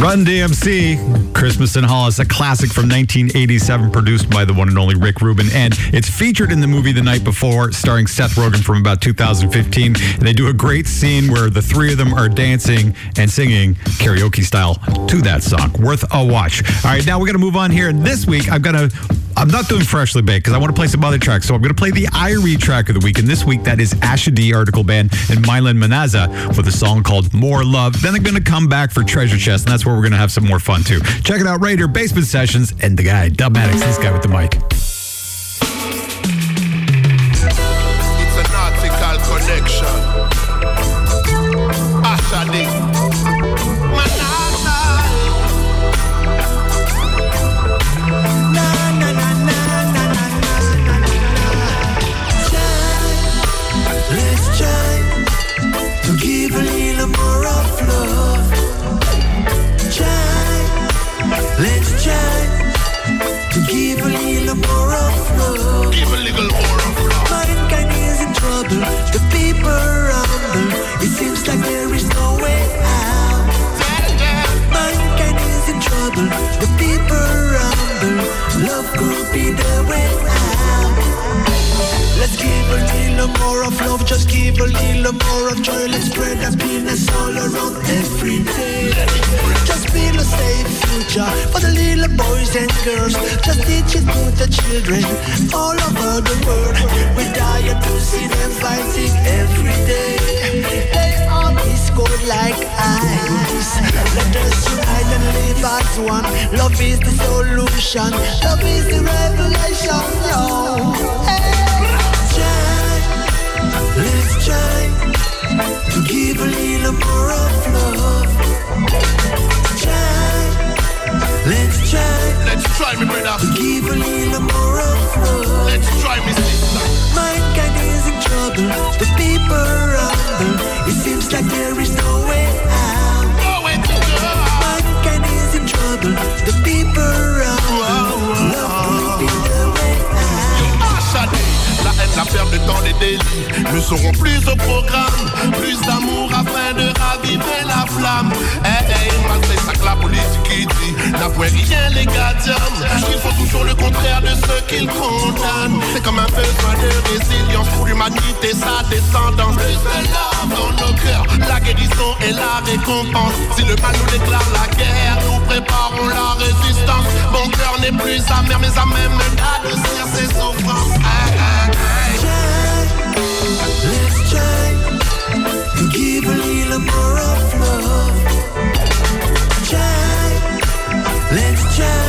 Run DMC, Christmas in Hollis, a classic from 1987, produced by the one and only Rick Rubin. And it's featured in the movie The Night Before, starring Seth Rogen from about 2015. And they do a great scene where the three of them are dancing and singing karaoke style to that song. Worth a watch. All right, now we're going to move on here. And this week, I've got a I'm not doing freshly baked because I want to play some other tracks. So I'm going to play the Irie track of the week. And this week, that is Asha D, Artikal Band, and Mylan Manaza with a song called More Love. Then they're going to come back for Treasure Chest, and that's where we're going to have some more fun too. Check it out right here, Basement Sessions, and the guy, Dub Dubmatix, this guy with the mic. It's a nautical connection. Little more of love, just give a little more of joy. Let's spread happiness all around every day. Just build a safe future for the little boys and girls. Just teach it to the children all over the world. We die to see them fighting every day. They is good like ice. Let us unite and live as one. Love is the solution. Love is the revelation. Yo. Let's try to give a little more of love. Try, let's try. Let's try, me brother. To give a little more of love. Let's try, me sister. Mankind is in trouble. The people rumble. It seems like there is no way out. De temps des délits plus au programme. Plus d'amour afin de raviver la flamme. Hey, hey, malgré ça que la politique dit n'a point rien les gardiens. Ils font toujours le contraire de ce qu'ils condamnent. C'est comme un besoin de résilience pour l'humanité, sa descendance. Plus de love dans nos cœurs, la guérison et la récompense. Si le mal nous déclare la guerre, nous préparons la résistance. Mon cœur n'est plus amer, mais à même d'adoucir ses souffrances. Hey, hey, hey. Let's try to give a little more of love. Try, let's try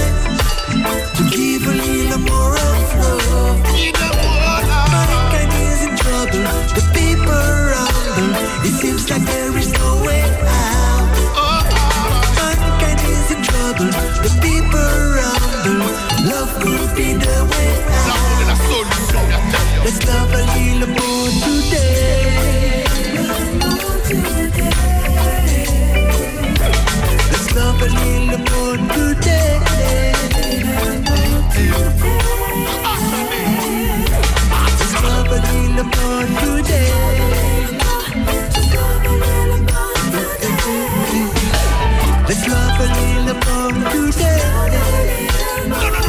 to give a little more of love. Let's love a little more today.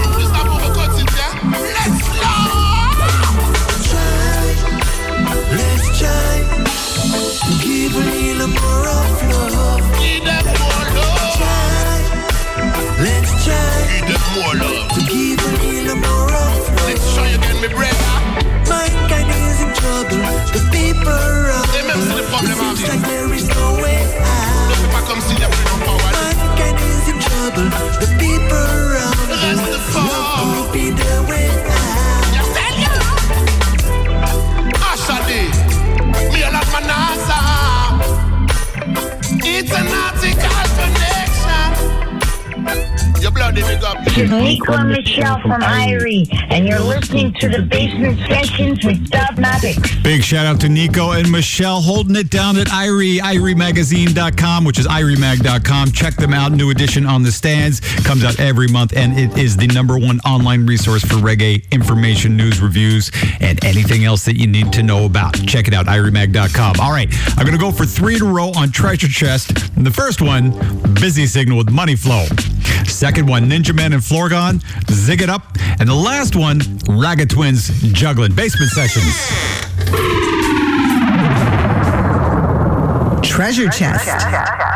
People Everybody big up. And Michelle from Irie, and you're listening to the Basement Sessions with Dubmatix. Big shout out to Nico and Michelle holding it down at Irie, IrieMagazine.com, which is IrieMag.com. Check them out. New edition on the stands. Comes out every month, and it is the number one online resource for reggae information, news, reviews, and anything else that you need to know about. Check it out, IrieMag.com. All right, I'm going to go for three in a row on Treasure Chest. The first one, Busy Signal with Money Flow. Second one, Ninjaman and Florgon, Zig It Up. And the last one, Ragga Twins, Juggling. Basement Sessions. Treasure chest.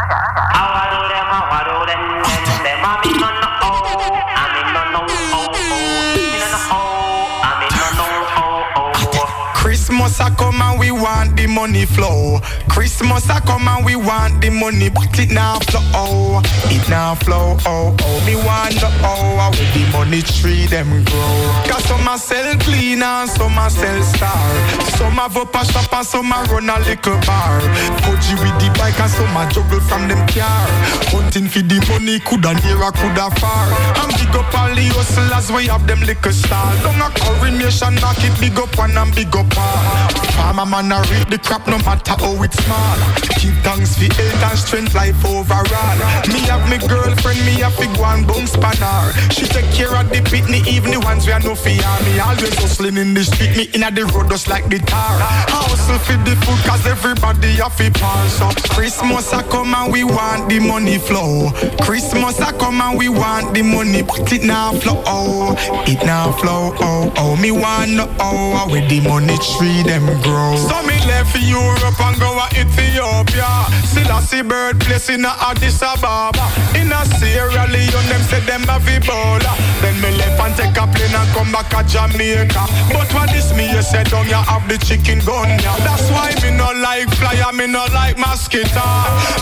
Come and we want the money flow. Christmas a come and we want the money, but it now flow. Oh, it now flow. Oh, oh, me the oh, how the money tree them grow. Cause some a sell clean and some a sell star. Some have up a shop and some a run a little bar. Fuji with the bike and some a juggle from them car. Hunting for the money, coulda near or coulda far. And big up all the hustlers, we have them liquor stall. Don't a coronation, knock it big up one and big up all. Farmer man a reap the crop no matter how it's small. Keep thanks for health and strength, life overall. Me have me girlfriend, me have big one bounce spanner. She take care of the pitney, even the ones we are no fear. Me always hustling in the street, me inna the road just like the tar. Hustle for the food, cause everybody have to pass. So Christmas a come and we want the money flow. Christmas a come and we want the money, but it now flow. Oh, it now flow. Oh, oh, me want oh, how with the money tree them grow. So me left Europe and go to Ethiopia. Still I see birthplace in a Addis Ababa. In a Sierra Leone, them say them have Ebola. Then me left and take a plane and come back to Jamaica. But what this me you said down you have the chicken gun yeah. That's why me no like flyer, me no like mosquito.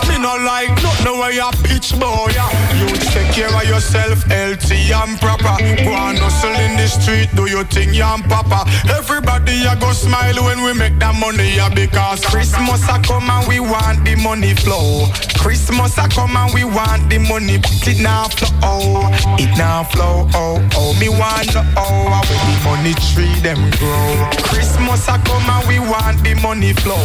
Me no like nothing way you pitch boy. You take care of yourself, healthy and proper. Go and hustle in the street, do your thing, and papa. Everybody a go smile when we make that money, yeah, because Christmas a come and we want the money flow. Christmas a come and we want the money, but it now flow. Oh, it now flow. Oh, oh, me want the oh, how with the money tree them grow. Christmas a come and we want the money flow.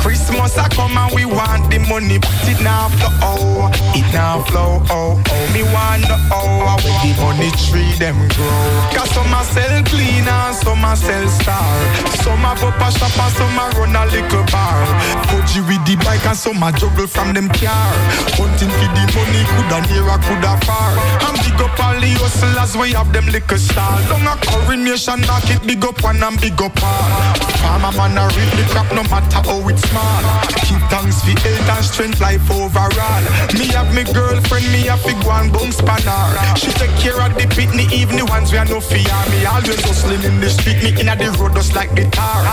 Christmas a come and we want the money, but it now flow. Oh, it now flow. Oh, oh, me want the oh, how with the money tree them grow. Cause some a sell clean and some a sell star. Some a up a and some a run a little bar. Fuji with the bike and some a juggle from them car. Hunting for the money, coulda near or coulda far. And big up all the hustlers, we have them liquor stall. Long a coronation, knock it big up one and big up all. Farmer man a reap the crop no matter how it's small. Keep thanks for health and strength, life overall. Me have me girlfriend, me have to go and bounce spanner. She take care of the pitney, even the ones we are no fear. Me always hustling in the street, me inna the road just like the tar.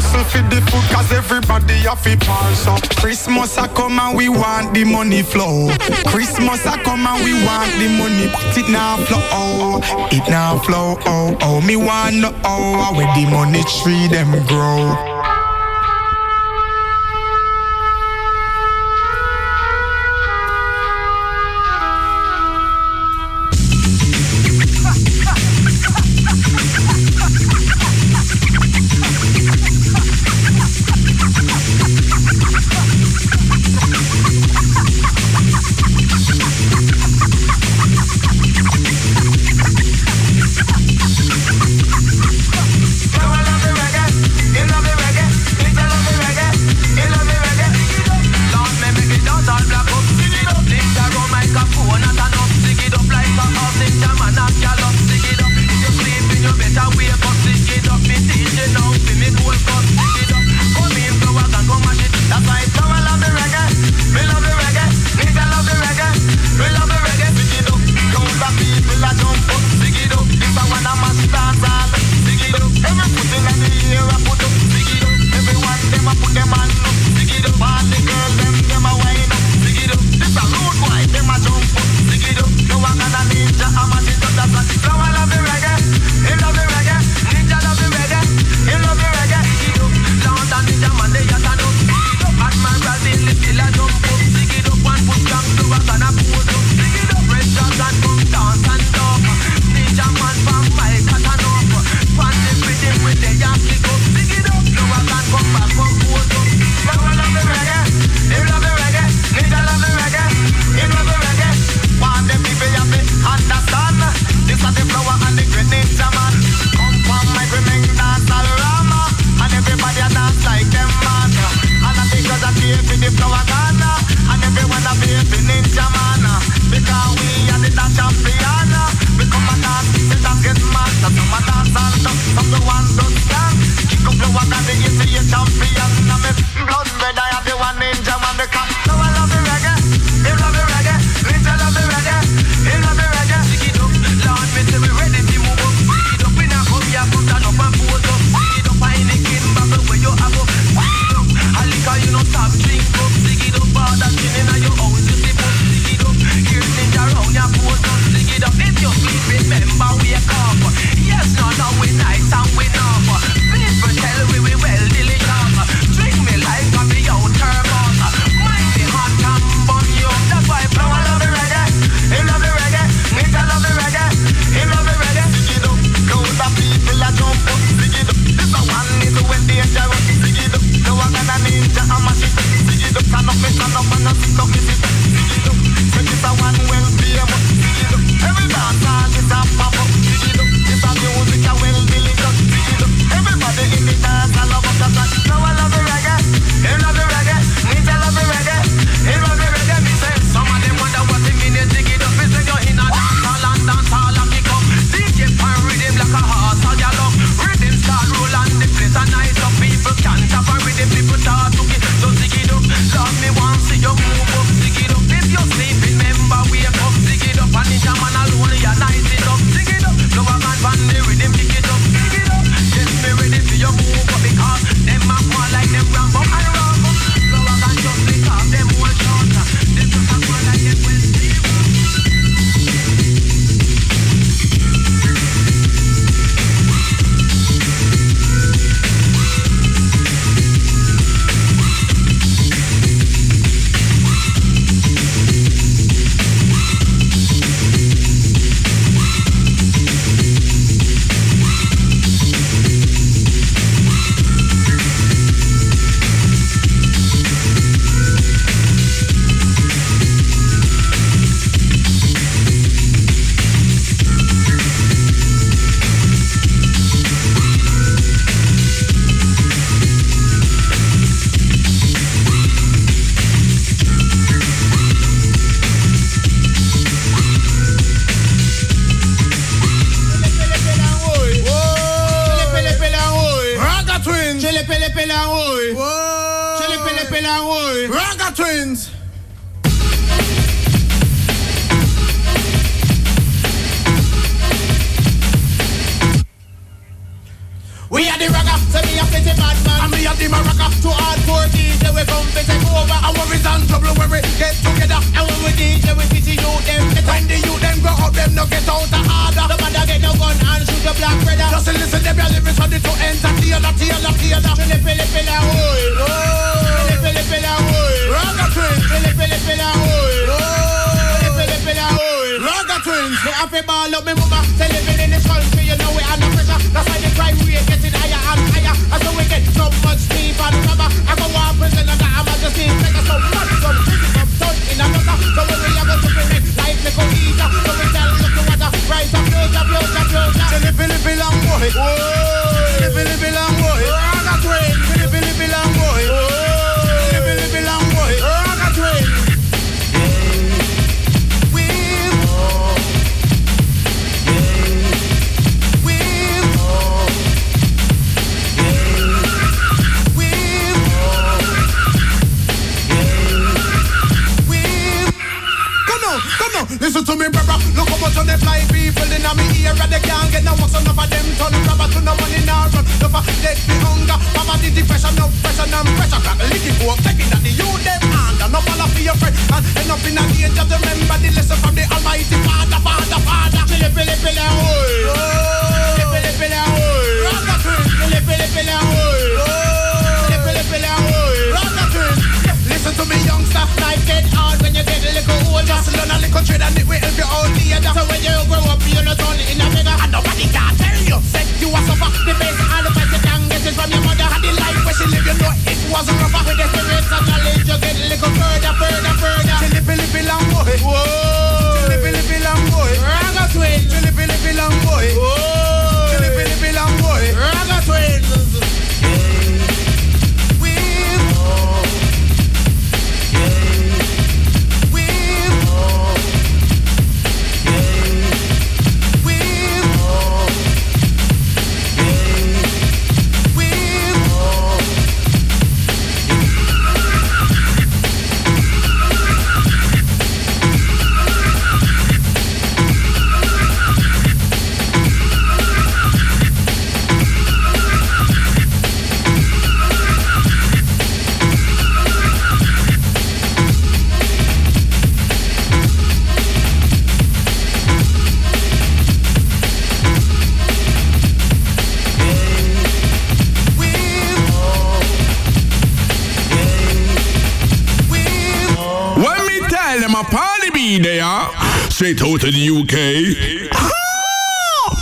Hustle for the food, cause everybody have to par. So Christmas a come and we want the money flow. Christmas a come and we want the money, but it now flow. Oh, oh. it now flow. Oh, oh, me want no oh, oh, where the money tree them grow. Out of the UK.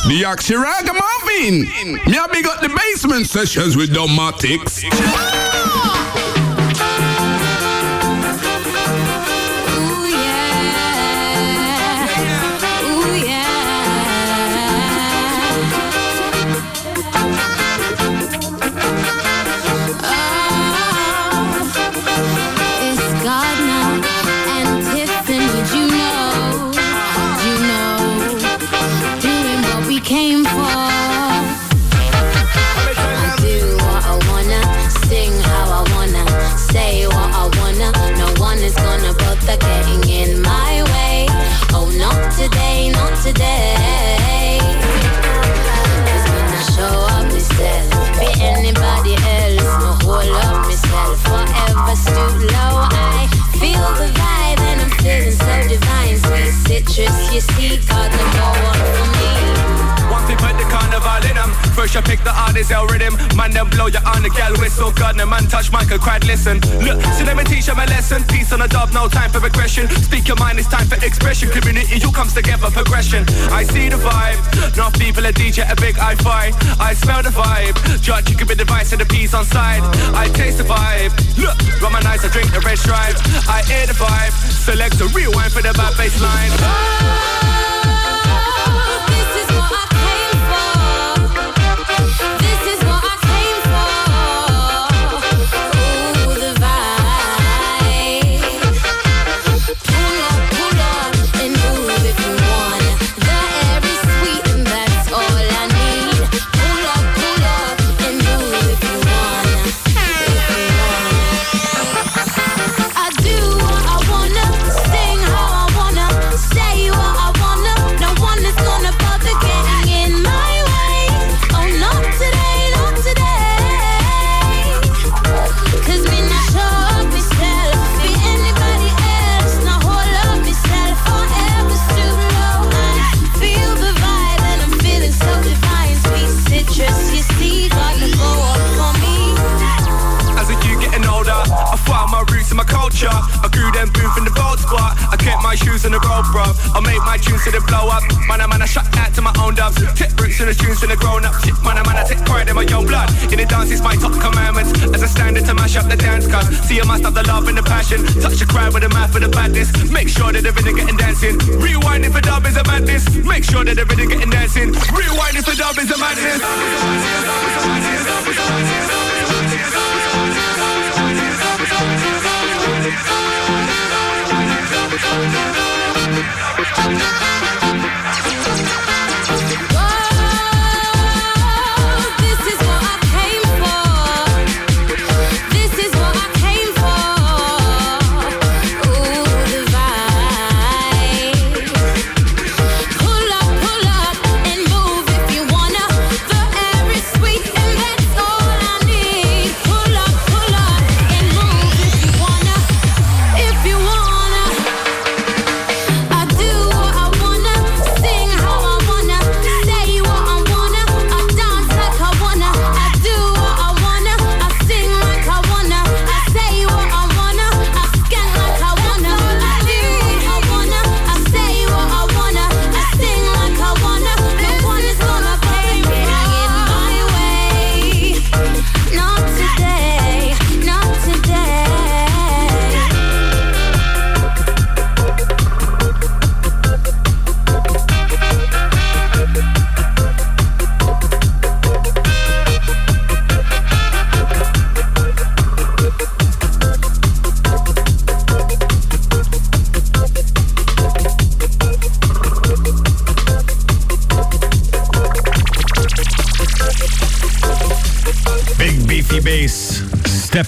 The Yaxi Ragamuffin. Me a big up the basement sessions with Dubmatix. You pick the artist, L rhythm. Man, then blow your on the gal whistle. God, the man touch Michael, cried, listen. Look, so let me teach them a lesson. Peace on the dub, no time for aggression. Speak your mind, it's time for expression. Community, you comes together, progression. I see the vibe. Enough people a DJ, a big I fi. I smell the vibe. Judge, you can be the vice and the peace on side. I taste the vibe. Look, rum my ice, I drink the red stripe. I hear the vibe. Select a real wine for the bad bass line. To the blow up. Man, I'm I shut out to my own dubs. Tip roots and the tunes to the grown up. Shit, man, I'm I take pride in my young blood. In the dance, it's my top commandments. As I stand to mash up the dance cuz. See, you must have the love and the passion. Touch the crowd with the mouth for the badness. Make sure that the rhythm getting dancing. Rewinding for dub is a madness. Make sure that the rhythm getting dancing. Rewinding for dub is a madness.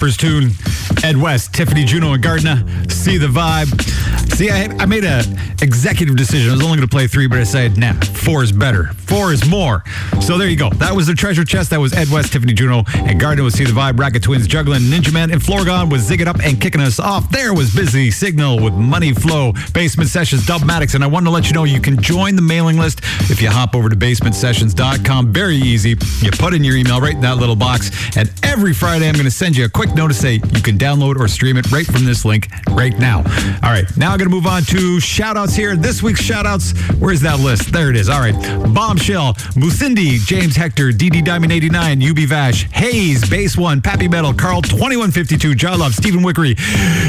Steppers tune. Ed West, Tiffany Juno, and Gardner. See the vibe. See, I, I made a executive decision. I was only going to play three, but I said, nah, four is better. Four is more. So there you go. That was the treasure chest. That was Ed West, Tiffany Juno, and Gardner with See the Vibe. Ragga Twins juggling. Ninjaman and Florgon was zigging up and kicking us off. There was Busy Signal with Money Flow, Basement Sessions, Dub Dubmatix. And I wanted to let you know you can join the mailing list if you hop over to basementsessions.com. Very easy. You put in your email right in that little box. And every Friday, I'm going to send you a quick note to say you can download or stream it right from this link right now. All right. Now I'm going to move on to shout outs here. This week's shout outs, where's that list? There it is. All right. Bombshell, Musindi, James Hector, DD Diamond 89, UB Vash, Hayes, Base One, Pappy Metal, Carl 2152, Jalove, Stephen Wickery,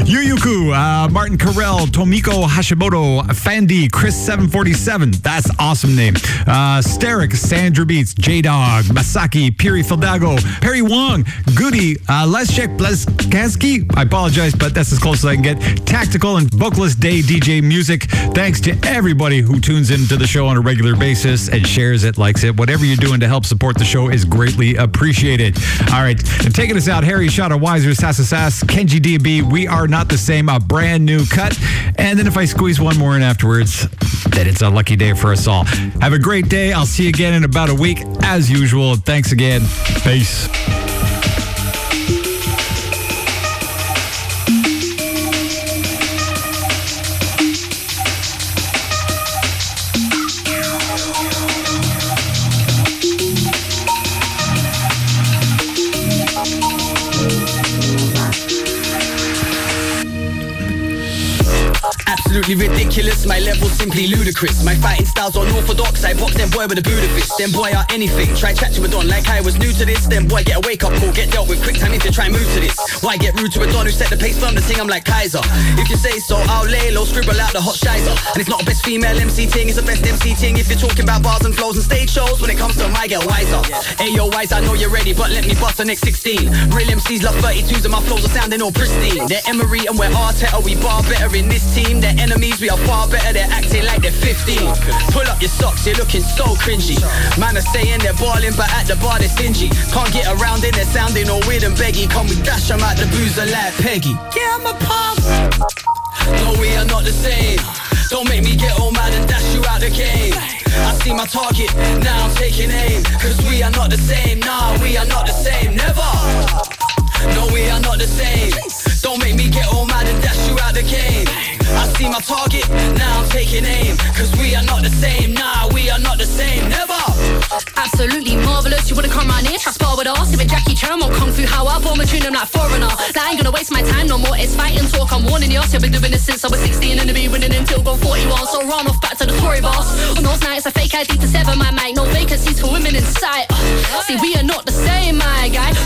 Yuyuku, uh, Martin Carell, Tomiko Hashimoto, Fandy, Chris 747. That's awesome name. Uh, Steric, Sandra Beats, J Dog, Masaki, Piri Fildago, Perry Wong, Goody, uh, Leszek Blaskansky. I apologize, but that's as close as I can get. Tactical and Vocalist Day DJ Music. Thanks to everybody who tunes into the show on a regular basis and shares it, likes it. Whatever you're doing to help support the show is greatly appreciated. All right, and taking us out, Harry Shot Wiser, Sassa Sass, Kenji DB, We Are Not the Same, a brand new cut. And then if I squeeze one more in afterwards, then it's a lucky day for us all. Have a great day. I'll see you again in about a week, as usual. Thanks again. Peace. Absolutely ridiculous, my level simply ludicrous. My fighting style's unorthodox, I box them boy with a Buddha fist. Them boy are anything, try chat to a don like I was new to this. Then boy get a wake up call, get dealt with quick time you try move to this. Why get rude to a don who set the pace from the thing? I'm like Kaiser. If you say so, I'll lay low, scribble out the hot shizer. And it's not a best female MC thing, it's the best MC thing. If you're talking about bars and flows and stage shows, when it comes to I get wiser. Ayo, wise, I know you're ready, but let me bust the next 16. Real MCs love 32s and my flows are sounding all pristine. They're Emery and we're Arteta, we bar better in this team. They're enemies, we are far better, they're acting like they're 15. Pull up your socks, you're looking so cringy. Man are saying they're balling, but at the bar they're stingy. Can't get around it, they're sounding all weird and beggy. Can we dash them out the boozer like Peggy? Yeah, I'm a pub. No, we are not the same. Don't make me get all mad and dash you out the game. I see my target, now I'm taking aim. Cause we are not the same, nah, we are not the same, never. No, we are not the same. Don't make me get all mad and dash you out the game. See my target, now I'm taking aim. Cause we are not the same, nah, we are not the same, never. Absolutely marvelous, you wouldn't come round here, try spar with us. If it Jackie Chan or Kung Fu How I bomb a tune, I'm like foreigner. I ain't gonna waste my time no more, it's fighting talk. I'm warning you, I've been doing this since I was 16 and to be winning until gone 41. So run off back to the Tory boss. On those nights, I fake ID to seven my mic, no vacancies for women in sight. See, we are not the same, my.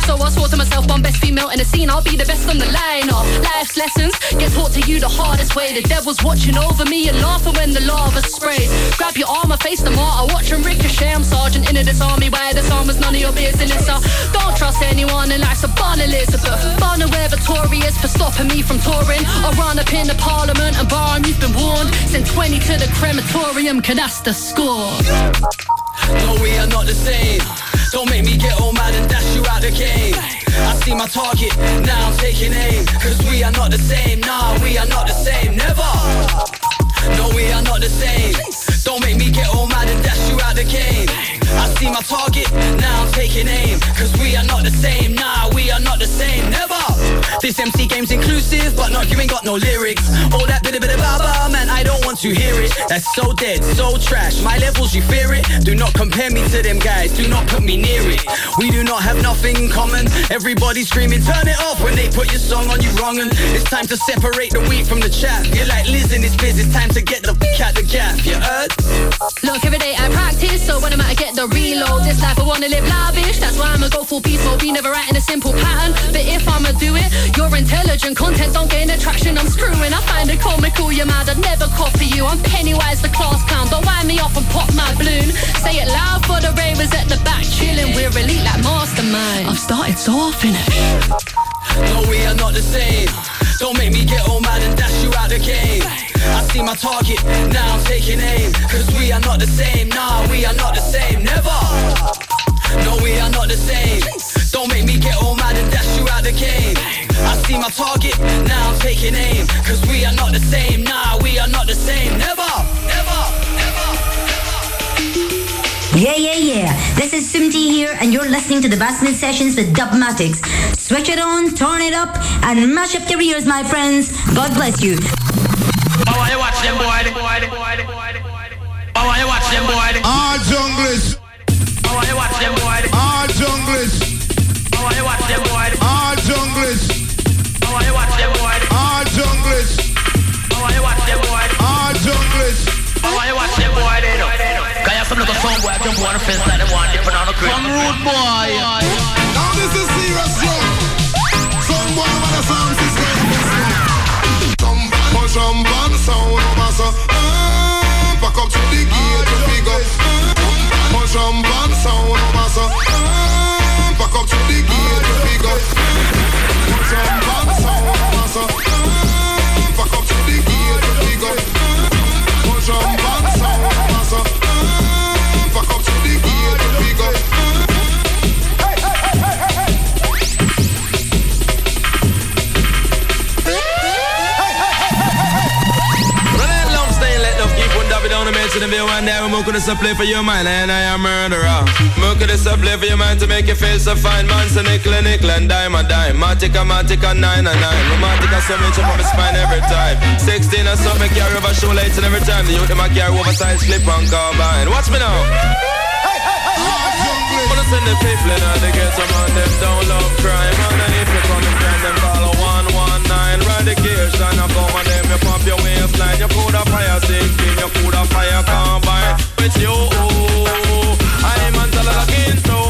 So I swore to myself, one best female in the scene, I'll be the best on the line. Uh, life's lessons get taught to you the hardest way. The devil's watching over me and laughing when the lava sprays. Grab your arm, I face the martyr, watch him ricochet. I'm sergeant into this army, where this armor's none of your business. Uh, don't trust anyone, in life's a bun Elizabeth. Fun aware victorious for stopping me from touring. I run up in the parliament and bar you've been warned. Send 20 to the crematorium, cause that's the score. No, we are not the same. Don't make me get all mad and dash you out the game. I see my target, now I'm taking aim. Cause we are not the same, nah, we are not the same, never. No, we are not the same. Don't make me get all mad and dash you the game. I see my target, now I'm taking aim. Cause we are not the same, nah, we are not the same, never. This MC game's inclusive, but not you ain't got no lyrics. All that bit of bit of baba, man, I don't want to hear it. That's so dead, so trash. My levels, you fear it. Do not compare me to them guys, do not put me near it. We do not have nothing in common. Everybody screaming, turn it off when they put your song on you wrong. And it's time to separate the wheat from the chaff. You're like Liz in this biz, it's time to get the f out the gap. You heard? Look, every day I practice, so when I'm out, I get the reload. This life I wanna live lavish, that's why I'ma go full mode. Be never writing a simple pattern, but if I'ma do it, you're intelligent. Content don't gain attraction, I'm screwing. I find it comical, you're mad, I'd never copy you. I'm Pennywise, the class clown. Don't wind me off and pop my balloon. Say it loud for the ravers at the back, chilling. We're elite like mastermind. I've started in it. No, we are not the same. Don't make me get all mad and dash you out the game. I see my target, now I'm taking aim. Cause we are not the same, nah, we are not the same, never. No, we are not the same. Don't make me get all mad and dash you out the game. I see my target, now I'm taking aim. Cause we are not the same, nah, we are not the same, never, Yeah, yeah, yeah. This is Sumti here, and you're listening to the Basement Sessions with Dubmatix. Switch it on, turn it up, and mash up your ears, my friends. God bless you. Oh, you watch them boy. Oh, you watch them boy. All junglers, Oh, you watch them boy. all junglers, Oh, you watch them boy. all junglers, Oh, you watch them boy. all junglers, Oh, you watch them boy. Some boy jump on the fence like they want different on the crib. Some rude boy. Now this is serious drum. Some boy over the sound system. Some boy jump on the sound of us. Uh, back up to the gate to pick up. Uh, going to play for your mind, and I am murderer. Mooking this up, play for your mind to make you feel so fine. Man, so nickel and nickel and dime a dime. Matica, matica, nine and nine. Romantica, so much up on my spine every time. 16 or something, carry over shoelaces every time. The youth, them a carry oversized clip on carbine. Watch me now. Wanna send the people in and they get some on them don't love crime And if you come and find them medication I come and them you pop your waistline You put a fire sixteen, you put a fire combine With you, I'm until again so